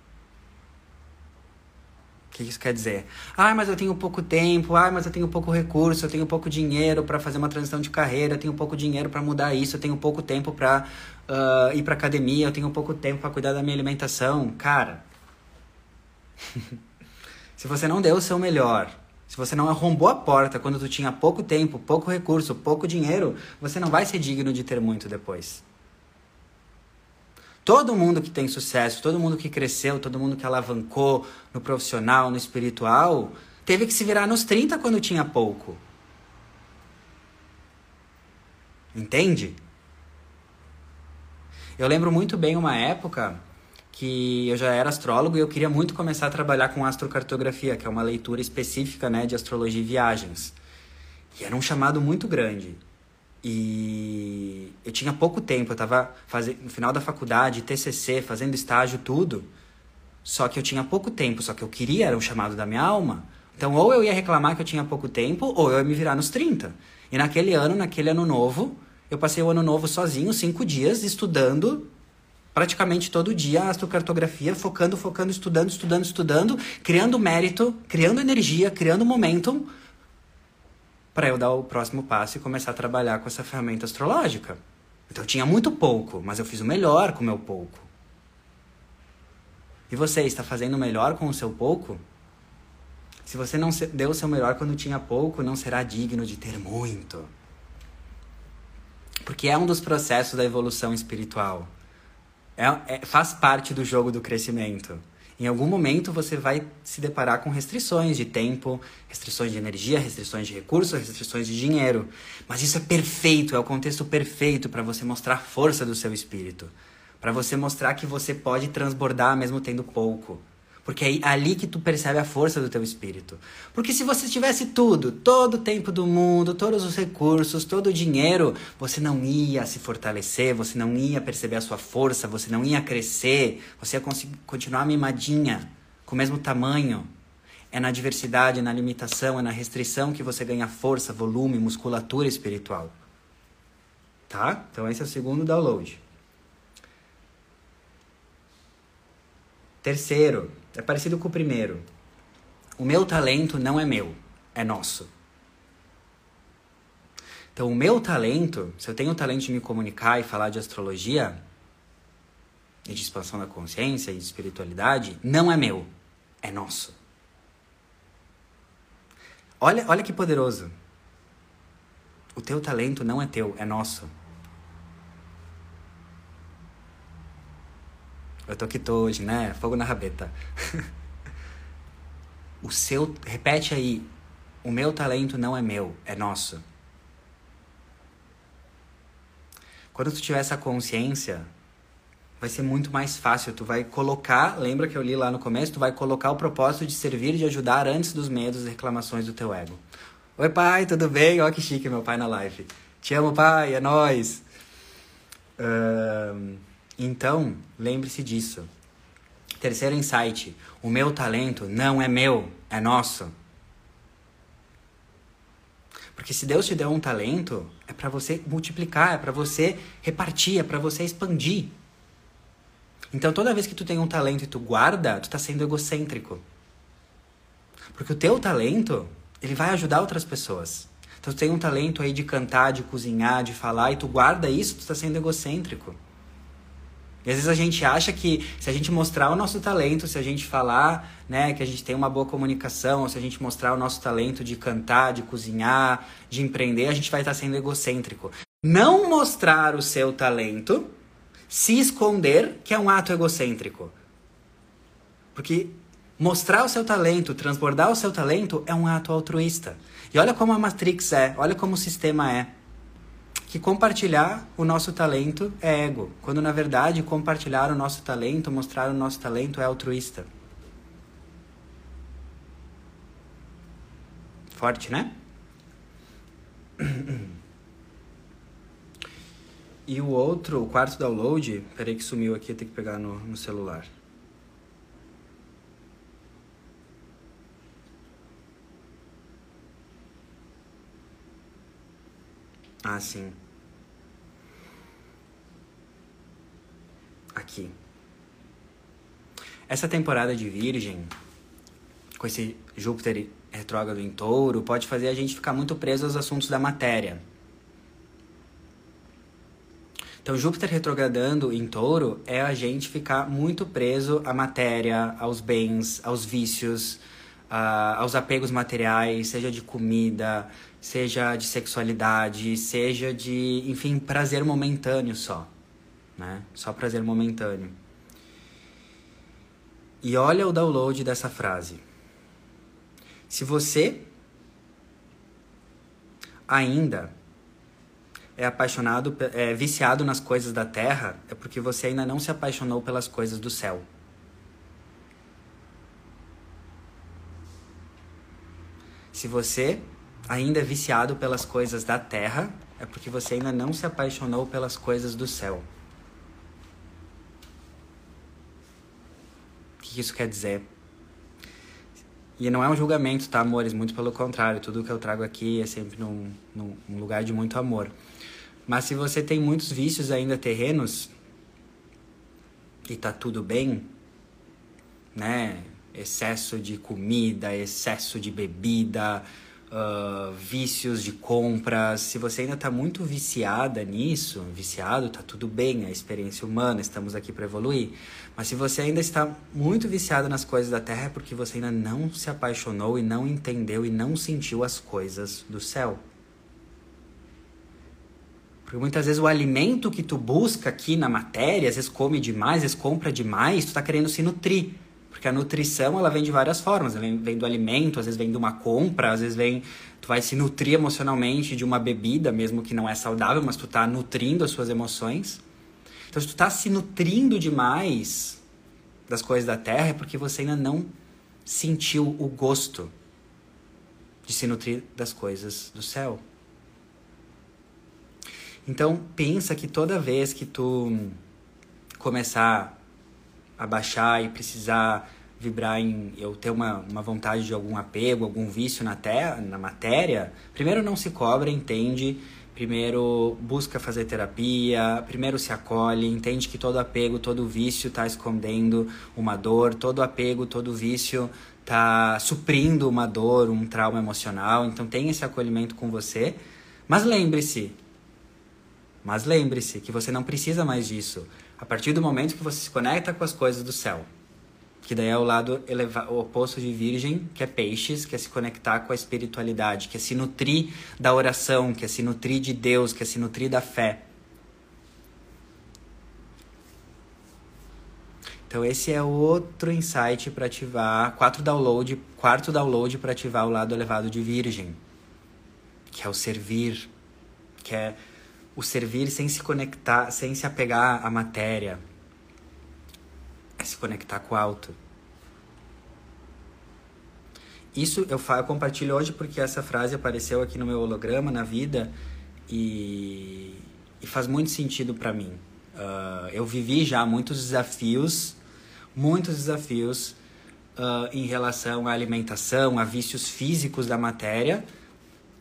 A: Que isso quer dizer? Ah, mas eu tenho pouco tempo, ah, mas eu tenho pouco recurso, eu tenho pouco dinheiro para fazer uma transição de carreira, eu tenho pouco dinheiro para mudar isso, eu tenho pouco tempo para uh, ir pra academia, eu tenho pouco tempo para cuidar da minha alimentação. Cara, (laughs) se você não deu o seu melhor, se você não arrombou a porta quando tu tinha pouco tempo, pouco recurso, pouco dinheiro, você não vai ser digno de ter muito depois. Todo mundo que tem sucesso, todo mundo que cresceu, todo mundo que alavancou no profissional, no espiritual, teve que se virar nos 30 quando tinha pouco. Entende? Eu lembro muito bem uma época que eu já era astrólogo e eu queria muito começar a trabalhar com astrocartografia, que é uma leitura específica né, de astrologia e viagens. E era um chamado muito grande. E eu tinha pouco tempo, eu estava no final da faculdade, TCC, fazendo estágio, tudo. Só que eu tinha pouco tempo, só que eu queria, era um chamado da minha alma. Então, ou eu ia reclamar que eu tinha pouco tempo, ou eu ia me virar nos 30. E naquele ano, naquele ano novo, eu passei o ano novo sozinho, cinco dias, estudando praticamente todo dia astrocartografia, focando, focando, estudando, estudando, estudando, criando mérito, criando energia, criando momentum para eu dar o próximo passo e começar a trabalhar com essa ferramenta astrológica. Então eu tinha muito pouco, mas eu fiz o melhor com o meu pouco. E você está fazendo o melhor com o seu pouco? Se você não deu o seu melhor quando tinha pouco, não será digno de ter muito. Porque é um dos processos da evolução espiritual. É, é, faz parte do jogo do crescimento. Em algum momento você vai se deparar com restrições de tempo, restrições de energia, restrições de recursos, restrições de dinheiro. Mas isso é perfeito, é o contexto perfeito para você mostrar a força do seu espírito. Para você mostrar que você pode transbordar mesmo tendo pouco. Porque é ali que tu percebe a força do teu espírito. Porque se você tivesse tudo, todo o tempo do mundo, todos os recursos, todo o dinheiro, você não ia se fortalecer, você não ia perceber a sua força, você não ia crescer, você ia continuar mimadinha, com o mesmo tamanho. É na diversidade, na limitação, é na restrição que você ganha força, volume, musculatura espiritual. Tá? Então esse é o segundo download. Terceiro, é parecido com o primeiro. O meu talento não é meu, é nosso. Então, o meu talento, se eu tenho o talento de me comunicar e falar de astrologia, e de expansão da consciência e de espiritualidade, não é meu, é nosso. Olha, olha que poderoso. O teu talento não é teu, é nosso. Eu tô aqui tô hoje, né? Fogo na rabeta. (laughs) o seu. Repete aí. O meu talento não é meu, é nosso. Quando tu tiver essa consciência, vai ser muito mais fácil. Tu vai colocar, lembra que eu li lá no começo, tu vai colocar o propósito de servir e de ajudar antes dos medos e reclamações do teu ego. Oi, pai, tudo bem? Ó que chique meu pai na live. Te amo, pai, é nóis. Uh, então, lembre-se disso. Terceiro insight: o meu talento não é meu, é nosso. Porque se Deus te deu um talento, é para você multiplicar, é para você repartir, é para você expandir. Então toda vez que tu tem um talento e tu guarda, tu tá sendo egocêntrico. Porque o teu talento, ele vai ajudar outras pessoas. Então tu tem um talento aí de cantar, de cozinhar, de falar e tu guarda isso, tu tá sendo egocêntrico. E às vezes a gente acha que se a gente mostrar o nosso talento, se a gente falar, né, que a gente tem uma boa comunicação, ou se a gente mostrar o nosso talento de cantar, de cozinhar, de empreender, a gente vai estar sendo egocêntrico. Não mostrar o seu talento, se esconder, que é um ato egocêntrico. Porque mostrar o seu talento, transbordar o seu talento é um ato altruísta. E olha como a Matrix é, olha como o sistema é que compartilhar o nosso talento é ego, quando na verdade compartilhar o nosso talento, mostrar o nosso talento é altruísta. Forte, né? (clears throat) E o outro, o quarto download, peraí que sumiu aqui, tem que pegar no, no celular. Ah, sim. Aqui. Essa temporada de Virgem, com esse Júpiter retrógrado em touro, pode fazer a gente ficar muito preso aos assuntos da matéria. Então, Júpiter retrogradando em touro é a gente ficar muito preso à matéria, aos bens, aos vícios, uh, aos apegos materiais, seja de comida, seja de sexualidade, seja de, enfim, prazer momentâneo só, né? Só prazer momentâneo. E olha o download dessa frase. Se você ainda é apaixonado, é viciado nas coisas da terra, é porque você ainda não se apaixonou pelas coisas do céu. Se você ainda é viciado pelas coisas da terra, é porque você ainda não se apaixonou pelas coisas do céu. Que isso quer dizer? E não é um julgamento, tá, amores? Muito pelo contrário, tudo que eu trago aqui é sempre num, num, num lugar de muito amor. Mas se você tem muitos vícios ainda terrenos e tá tudo bem, né? Excesso de comida, excesso de bebida, uh, vícios de compras, se você ainda está muito viciada nisso, viciado, tá tudo bem, é a experiência humana, estamos aqui para evoluir. Mas se você ainda está muito viciado nas coisas da terra, é porque você ainda não se apaixonou e não entendeu e não sentiu as coisas do céu. Porque muitas vezes o alimento que tu busca aqui na matéria, às vezes come demais, às vezes compra demais, tu está querendo se nutrir. Porque a nutrição, ela vem de várias formas. Ela vem, do alimento, às vezes vem de uma compra, às vezes vem... Tu vai se nutrir emocionalmente de uma bebida, mesmo que não é saudável, mas tu tá nutrindo as suas emoções. Então, se tu tá se nutrindo demais das coisas da terra, é porque você ainda não sentiu o gosto de se nutrir das coisas do céu. Então, pensa que toda vez que tu começar abaixar e precisar vibrar em eu ter uma, uma vontade de algum apego, algum vício na, terra, na matéria, primeiro não se cobra, entende, primeiro busca fazer terapia, primeiro se acolhe, entende que todo apego, todo vício está escondendo uma dor, todo apego, todo vício está suprindo uma dor, um trauma emocional, então tem esse acolhimento com você, mas lembre-se, mas lembre-se que você não precisa mais disso a partir do momento que você se conecta com as coisas do céu. Que daí é o lado eleva o oposto de virgem, que é peixes, que é se conectar com a espiritualidade, que é se nutrir da oração, que é se nutrir de Deus, que é se nutrir da fé. Então esse é outro insight para ativar, quatro download, quarto download para ativar o lado elevado de virgem, que é o servir, que é o servir sem se conectar, sem se apegar à matéria, se conectar com o alto. Isso eu, eu compartilho hoje porque essa frase apareceu aqui no meu holograma, na vida, e, e faz muito sentido para mim. Uh, eu vivi já muitos desafios, muitos desafios uh, em relação à alimentação, a vícios físicos da matéria,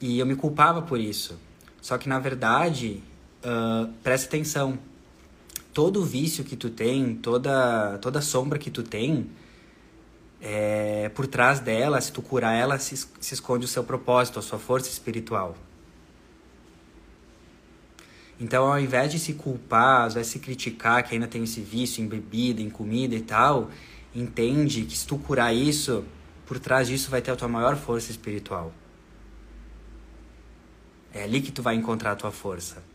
A: e eu me culpava por isso. Só que na verdade, uh, presta atenção, todo vício que tu tem, toda, toda sombra que tu tem, é, por trás dela, se tu curar ela, se, se esconde o seu propósito, a sua força espiritual. Então, ao invés de se culpar, invés de se criticar que ainda tem esse vício em bebida, em comida e tal, entende que se tu curar isso, por trás disso vai ter a tua maior força espiritual. É ali que tu vai encontrar a tua força.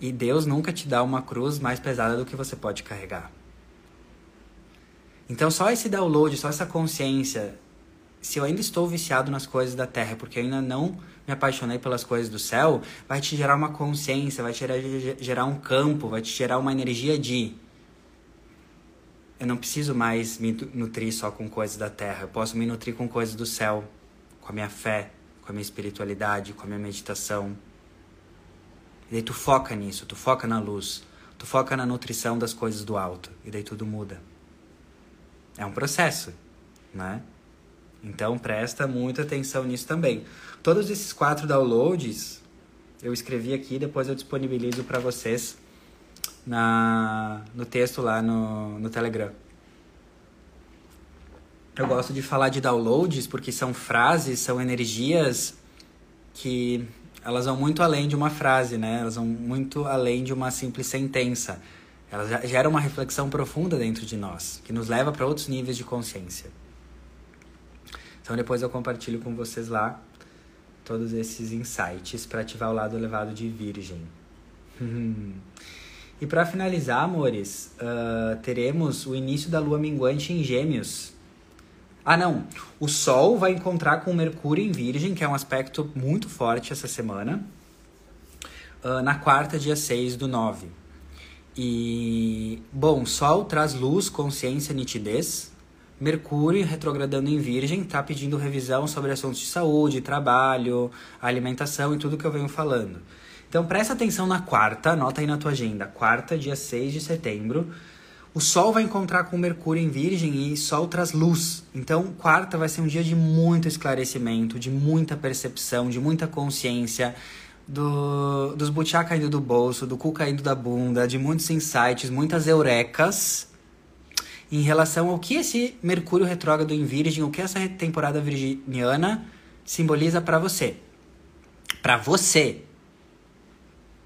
A: E Deus nunca te dá uma cruz mais pesada do que você pode carregar. Então, só esse download, só essa consciência, se eu ainda estou viciado nas coisas da terra, porque eu ainda não me apaixonei pelas coisas do céu, vai te gerar uma consciência, vai te gerar, gerar um campo, vai te gerar uma energia de. Eu não preciso mais me nutrir só com coisas da terra, eu posso me nutrir com coisas do céu, com a minha fé, com a minha espiritualidade, com a minha meditação. E daí tu foca nisso, tu foca na luz, tu foca na nutrição das coisas do alto, e daí tudo muda. É um processo, né? Então presta muita atenção nisso também. Todos esses quatro downloads eu escrevi aqui, depois eu disponibilizo para vocês na, no texto lá no, no Telegram. Eu gosto de falar de downloads porque são frases, são energias que elas vão muito além de uma frase, né? Elas vão muito além de uma simples sentença. Elas geram uma reflexão profunda dentro de nós, que nos leva para outros níveis de consciência. Então depois eu compartilho com vocês lá todos esses insights para ativar o lado elevado de Virgem. (laughs) e para finalizar, amores, uh, teremos o início da lua minguante em Gêmeos. Ah, não. O Sol vai encontrar com Mercúrio em Virgem, que é um aspecto muito forte essa semana, uh, na quarta, dia 6 do 9. E, bom, Sol traz luz, consciência, nitidez. Mercúrio, retrogradando em Virgem, está pedindo revisão sobre assuntos de saúde, trabalho, alimentação e tudo que eu venho falando. Então presta atenção na quarta, anota aí na tua agenda. Quarta, dia 6 de setembro. O Sol vai encontrar com Mercúrio em Virgem e Sol traz luz. Então, quarta vai ser um dia de muito esclarecimento, de muita percepção, de muita consciência, do, dos butiá caindo do bolso, do cu caindo da bunda, de muitos insights, muitas eurecas em relação ao que esse Mercúrio retrógrado em Virgem, o que essa temporada virginiana simboliza para você. Para você.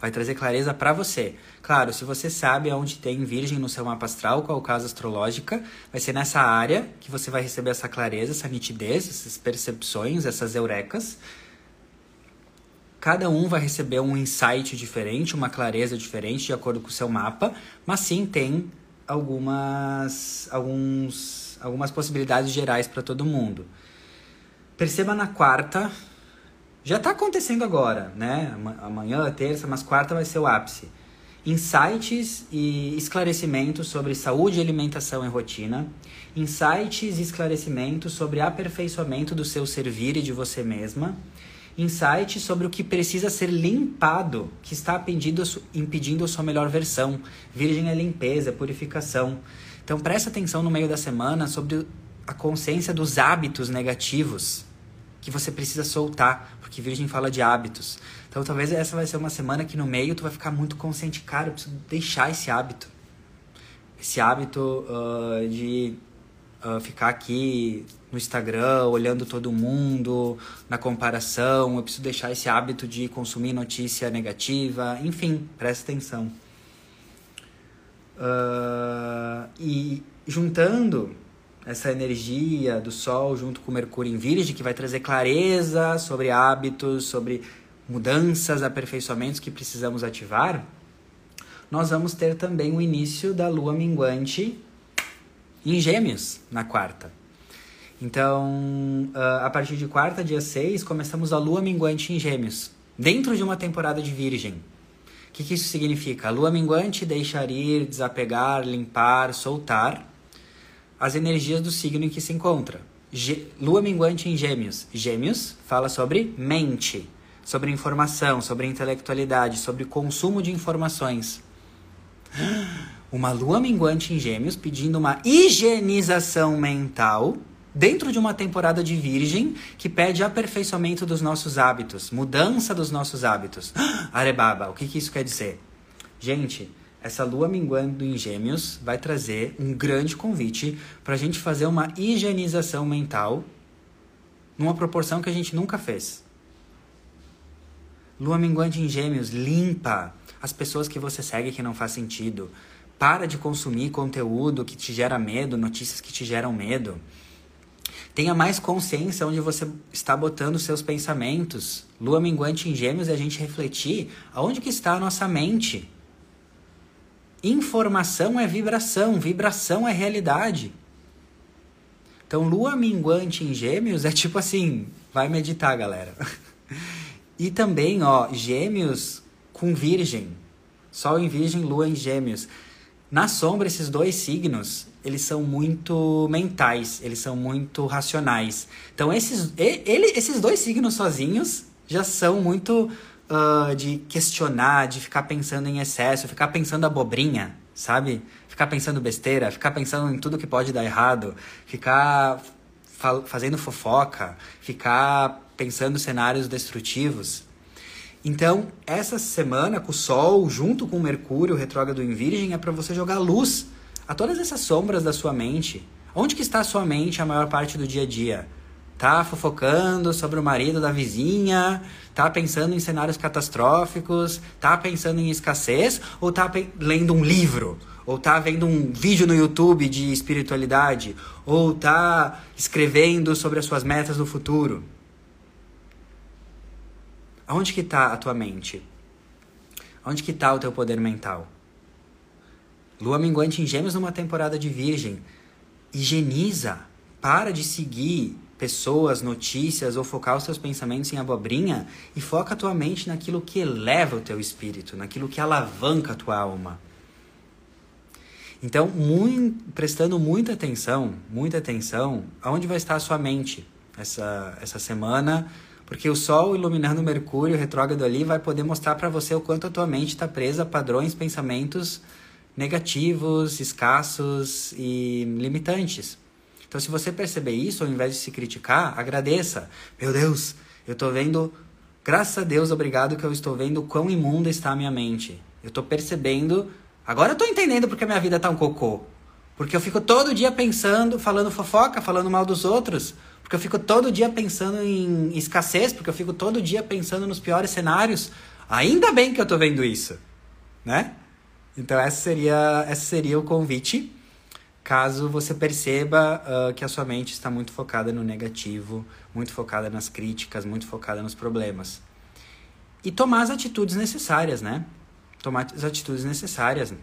A: Vai trazer clareza para você. Claro, se você sabe aonde tem Virgem no seu mapa astral, qual é o caso astrológica, vai ser nessa área que você vai receber essa clareza, essa nitidez, essas percepções, essas eurecas. Cada um vai receber um insight diferente, uma clareza diferente de acordo com o seu mapa, mas sim tem algumas, alguns, algumas possibilidades gerais para todo mundo. Perceba na quarta, já está acontecendo agora, né? Amanhã, terça, mas quarta vai ser o ápice. Insights e esclarecimentos sobre saúde, alimentação e rotina. Insights e esclarecimentos sobre aperfeiçoamento do seu servir e de você mesma insight sobre o que precisa ser limpado, que está impedindo, impedindo a sua melhor versão. Virgem é limpeza, é purificação. Então presta atenção no meio da semana sobre a consciência dos hábitos negativos que você precisa soltar, porque Virgem fala de hábitos. Então talvez essa vai ser uma semana que no meio tu vai ficar muito consciente, cara, eu preciso deixar esse hábito. Esse hábito uh, de uh, ficar aqui no Instagram olhando todo mundo, na comparação. Eu preciso deixar esse hábito de consumir notícia negativa. Enfim, presta atenção. Uh, e juntando essa energia do Sol junto com Mercúrio em Virgem, que vai trazer clareza sobre hábitos, sobre mudanças, aperfeiçoamentos que precisamos ativar, nós vamos ter também o início da Lua minguante em Gêmeos na quarta. Então, uh, a partir de quarta, dia 6, começamos a lua minguante em Gêmeos. dentro de uma temporada de Virgem. O que, que isso significa? A lua minguante deixar ir, desapegar, limpar, soltar as energias do signo em que se encontra. Lua minguante em Gêmeos. Gêmeos fala sobre mente, sobre informação, sobre intelectualidade, sobre consumo de informações. Uma lua minguante em Gêmeos pedindo uma higienização mental dentro de uma temporada de Virgem que pede aperfeiçoamento dos nossos hábitos, mudança dos nossos hábitos. (gasps) Arebaba, o que, que isso quer dizer? Gente, essa lua minguando em Gêmeos vai trazer um grande convite para a gente fazer uma higienização mental numa proporção que a gente nunca fez. Lua minguante em Gêmeos limpa as pessoas que você segue que não faz sentido para de consumir conteúdo que te gera medo, notícias que te geram medo. Tenha mais consciência onde você está botando seus pensamentos. Lua minguante em Gêmeos é a gente refletir aonde que está a nossa mente. Informação é vibração, vibração é realidade. Então, lua minguante em Gêmeos é tipo assim, vai meditar, galera. (laughs) e também, ó, Gêmeos com Virgem. Sol em Virgem, Lua em Gêmeos. Na sombra, esses dois signos, eles são muito mentais, eles são muito racionais. Então, esses, ele, esses dois signos sozinhos já são muito uh, de questionar, de ficar pensando em excesso, ficar pensando abobrinha, sabe? Ficar pensando besteira, ficar pensando em tudo que pode dar errado, ficar fa fazendo fofoca, ficar pensando cenários destrutivos. Então, essa semana com o Sol, junto com o Mercúrio retrógrado em Virgem, é para você jogar luz a todas essas sombras da sua mente. Onde que está a sua mente a maior parte do dia a dia? Tá fofocando sobre o marido da vizinha? Tá pensando em cenários catastróficos? Tá pensando em escassez? Ou tá lendo um livro? Ou tá vendo um vídeo no YouTube de espiritualidade? Ou tá escrevendo sobre as suas metas no futuro? Aonde que está a tua mente? Onde que está o teu poder mental? Lua minguante em gêmeos numa temporada de virgem. Higieniza. Para de seguir pessoas, notícias ou focar os teus pensamentos em abobrinha e foca a tua mente naquilo que eleva o teu espírito, naquilo que alavanca a tua alma. Então, muito, prestando muita atenção, muita atenção, aonde vai estar a sua mente essa, essa semana, porque o Sol iluminando Mercúrio retrógrado ali vai poder mostrar para você o quanto a tua mente está presa a padrões, pensamentos negativos, escassos e limitantes. Então, se você perceber isso, ao invés de se criticar, agradeça. Meu Deus, eu estou vendo, graças a Deus, obrigado que eu estou vendo quão imunda está a minha mente. Eu estou percebendo, agora eu estou entendendo porque a minha vida está um cocô. Porque eu fico todo dia pensando, falando fofoca, falando mal dos outros, porque eu fico todo dia pensando em escassez, porque eu fico todo dia pensando nos piores cenários. Ainda bem que eu tô vendo isso, né? Então essa seria, esse seria o convite, caso você perceba uh, que a sua mente está muito focada no negativo, muito focada nas críticas, muito focada nos problemas. E tomar as atitudes necessárias, né? Tomar as atitudes necessárias.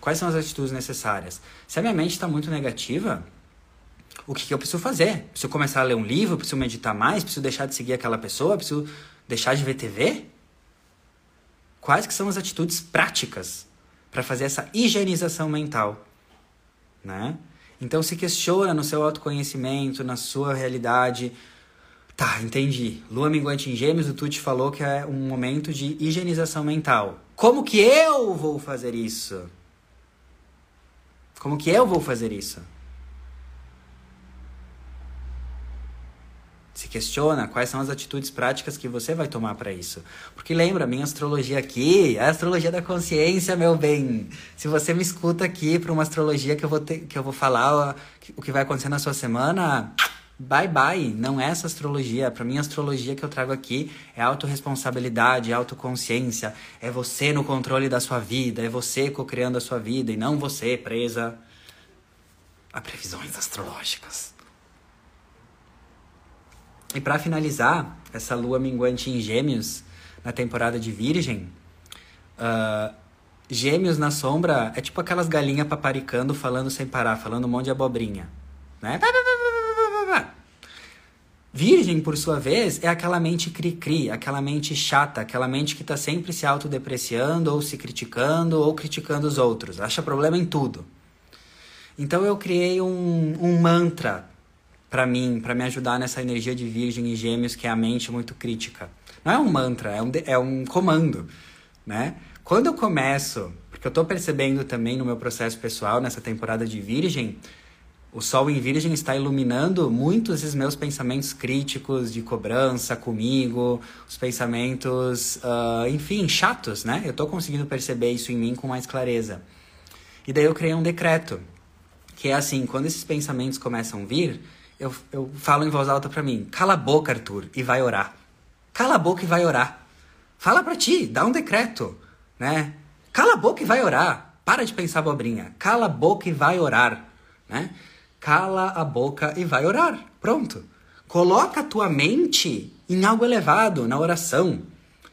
A: Quais são as atitudes necessárias? Se a minha mente está muito negativa, o que, que eu preciso fazer? Preciso começar a ler um livro? Preciso meditar mais? Preciso deixar de seguir aquela pessoa? Preciso deixar de ver TV? Quais que são as atitudes práticas para fazer essa higienização mental? Né? Então se questiona no seu autoconhecimento, na sua realidade. Tá, entendi. Lua minguante em gêmeos, o Tuti falou que é um momento de higienização mental. Como que eu vou fazer isso? Como que eu vou fazer isso? Se questiona quais são as atitudes práticas que você vai tomar para isso. Porque lembra, minha astrologia aqui é a astrologia da consciência, meu bem. Se você me escuta aqui para uma astrologia que eu vou ter, que eu vou falar o que vai acontecer na sua semana, bye bye. Não é essa astrologia. Para mim, a astrologia que eu trago aqui é autorresponsabilidade, autoconsciência. É você no controle da sua vida, é você co-criando a sua vida e não você presa a previsões astrológicas. E para finalizar, essa lua minguante em Gêmeos, na temporada de Virgem, uh, Gêmeos na sombra é tipo aquelas galinhas paparicando, falando sem parar, falando um monte de abobrinha. Né? Virgem, por sua vez, é aquela mente cri-cri, aquela mente chata, aquela mente que está sempre se autodepreciando, ou se criticando, ou criticando os outros. Acha problema em tudo. Então eu criei um, um mantra para mim, para me ajudar nessa energia de Virgem e Gêmeos, que é a mente muito crítica. Não é um mantra, é um, é um comando, né? Quando eu começo, porque eu estou percebendo também no meu processo pessoal, nessa temporada de Virgem, o Sol em Virgem está iluminando muitos dos meus pensamentos críticos, de cobrança comigo, os pensamentos, uh, enfim, chatos, né? Eu estou conseguindo perceber isso em mim com mais clareza. E daí eu criei um decreto, que é assim: quando esses pensamentos começam a vir, eu, eu falo em voz alta para mim: cala a boca, Arthur, e vai orar. Cala a boca e vai orar. Fala para ti, dá um decreto, né? Cala a boca e vai orar. Para de pensar bobrinha. Cala a boca e vai orar, né? cala a boca e vai orar. Pronto. Coloca a tua mente em algo elevado, na oração.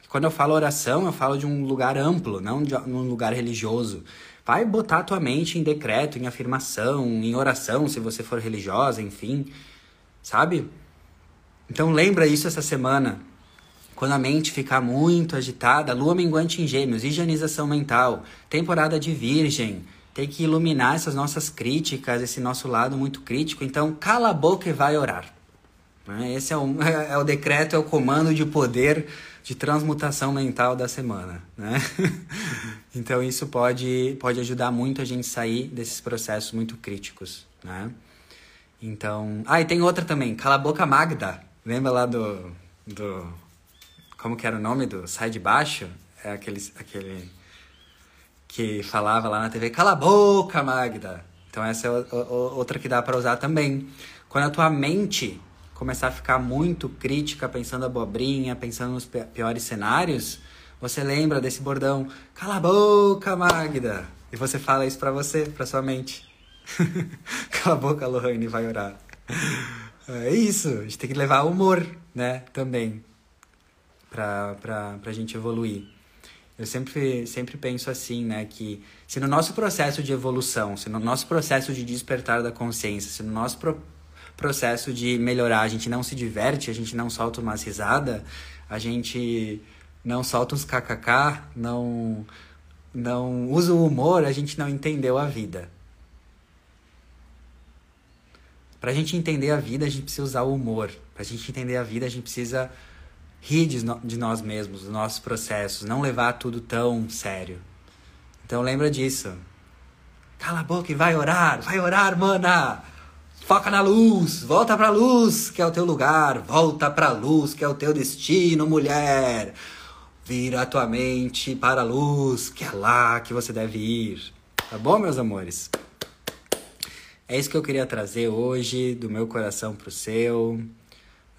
A: Quando eu falo oração, eu falo de um lugar amplo, não de um lugar religioso. Vai botar a tua mente em decreto, em afirmação, em oração, se você for religiosa, enfim. Sabe? Então lembra isso essa semana. Quando a mente ficar muito agitada, lua minguante em gêmeos, higienização mental, temporada de virgem, tem que iluminar essas nossas críticas, esse nosso lado muito crítico. Então, cala a boca e vai orar. Né? Esse é o, (laughs) é o decreto, é o comando de poder de transmutação mental da semana. Né? (laughs) então, isso pode, pode ajudar muito a gente sair desses processos muito críticos. Né? Então. Ah, e tem outra também, Cala a Boca Magda. Lembra lá do. do como que era o nome do Sai de Baixo? É aquele. aquele que falava lá na TV, cala a boca, Magda. Então essa é outra que dá para usar também. Quando a tua mente começar a ficar muito crítica, pensando abobrinha, pensando nos piores cenários, você lembra desse bordão, cala a boca, Magda. E você fala isso para você, para sua mente. (laughs) cala a boca, Lohane, vai orar. É isso, a gente tem que levar humor, né, também, pra, pra, pra gente evoluir. Eu sempre, sempre penso assim, né? Que se no nosso processo de evolução, se no nosso processo de despertar da consciência, se no nosso pro processo de melhorar a gente não se diverte, a gente não solta umas risadas, a gente não solta uns kkk, não, não usa o humor, a gente não entendeu a vida. Pra gente entender a vida, a gente precisa usar o humor. Pra gente entender a vida, a gente precisa rir de, no, de nós mesmos, dos nossos processos, não levar tudo tão sério. Então lembra disso. Cala a boca e vai orar, vai orar, mana! Foca na luz, volta pra luz, que é o teu lugar, volta pra luz, que é o teu destino, mulher. Vira a tua mente para a luz, que é lá que você deve ir. Tá bom, meus amores? É isso que eu queria trazer hoje, do meu coração pro seu.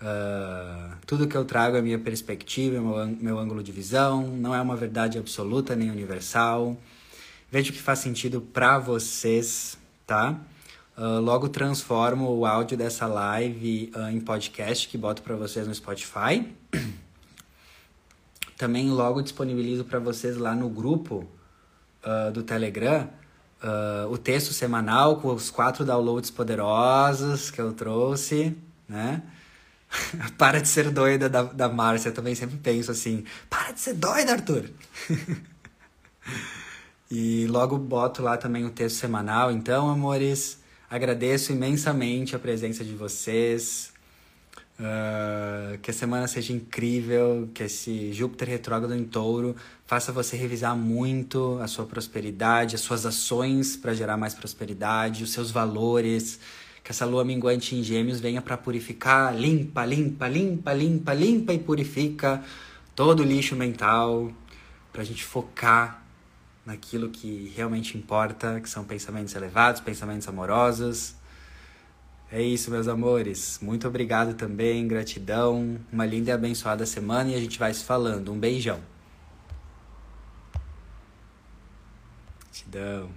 A: Uh, tudo que eu trago é minha perspectiva, meu, meu ângulo de visão, não é uma verdade absoluta nem universal. Vejo que faz sentido para vocês, tá? Uh, logo transformo o áudio dessa live uh, em podcast que boto para vocês no Spotify. (clears throat) Também logo disponibilizo para vocês lá no grupo do Telegram o texto semanal com os quatro downloads poderosos que eu trouxe, né? (laughs) para de ser doida da, da Márcia. Eu também sempre penso assim: para de ser doida, Arthur. (laughs) e logo boto lá também o texto semanal. Então, amores, agradeço imensamente a presença de vocês. Uh, que a semana seja incrível, que esse Júpiter retrógrado em touro faça você revisar muito a sua prosperidade, as suas ações para gerar mais prosperidade, os seus valores que essa lua minguante em Gêmeos venha para purificar, limpa, limpa, limpa, limpa, limpa e purifica todo o lixo mental, para a gente focar naquilo que realmente importa, que são pensamentos elevados, pensamentos amorosos. É isso, meus amores. Muito obrigado também, gratidão. Uma linda e abençoada semana e a gente vai se falando. Um beijão. Gratidão.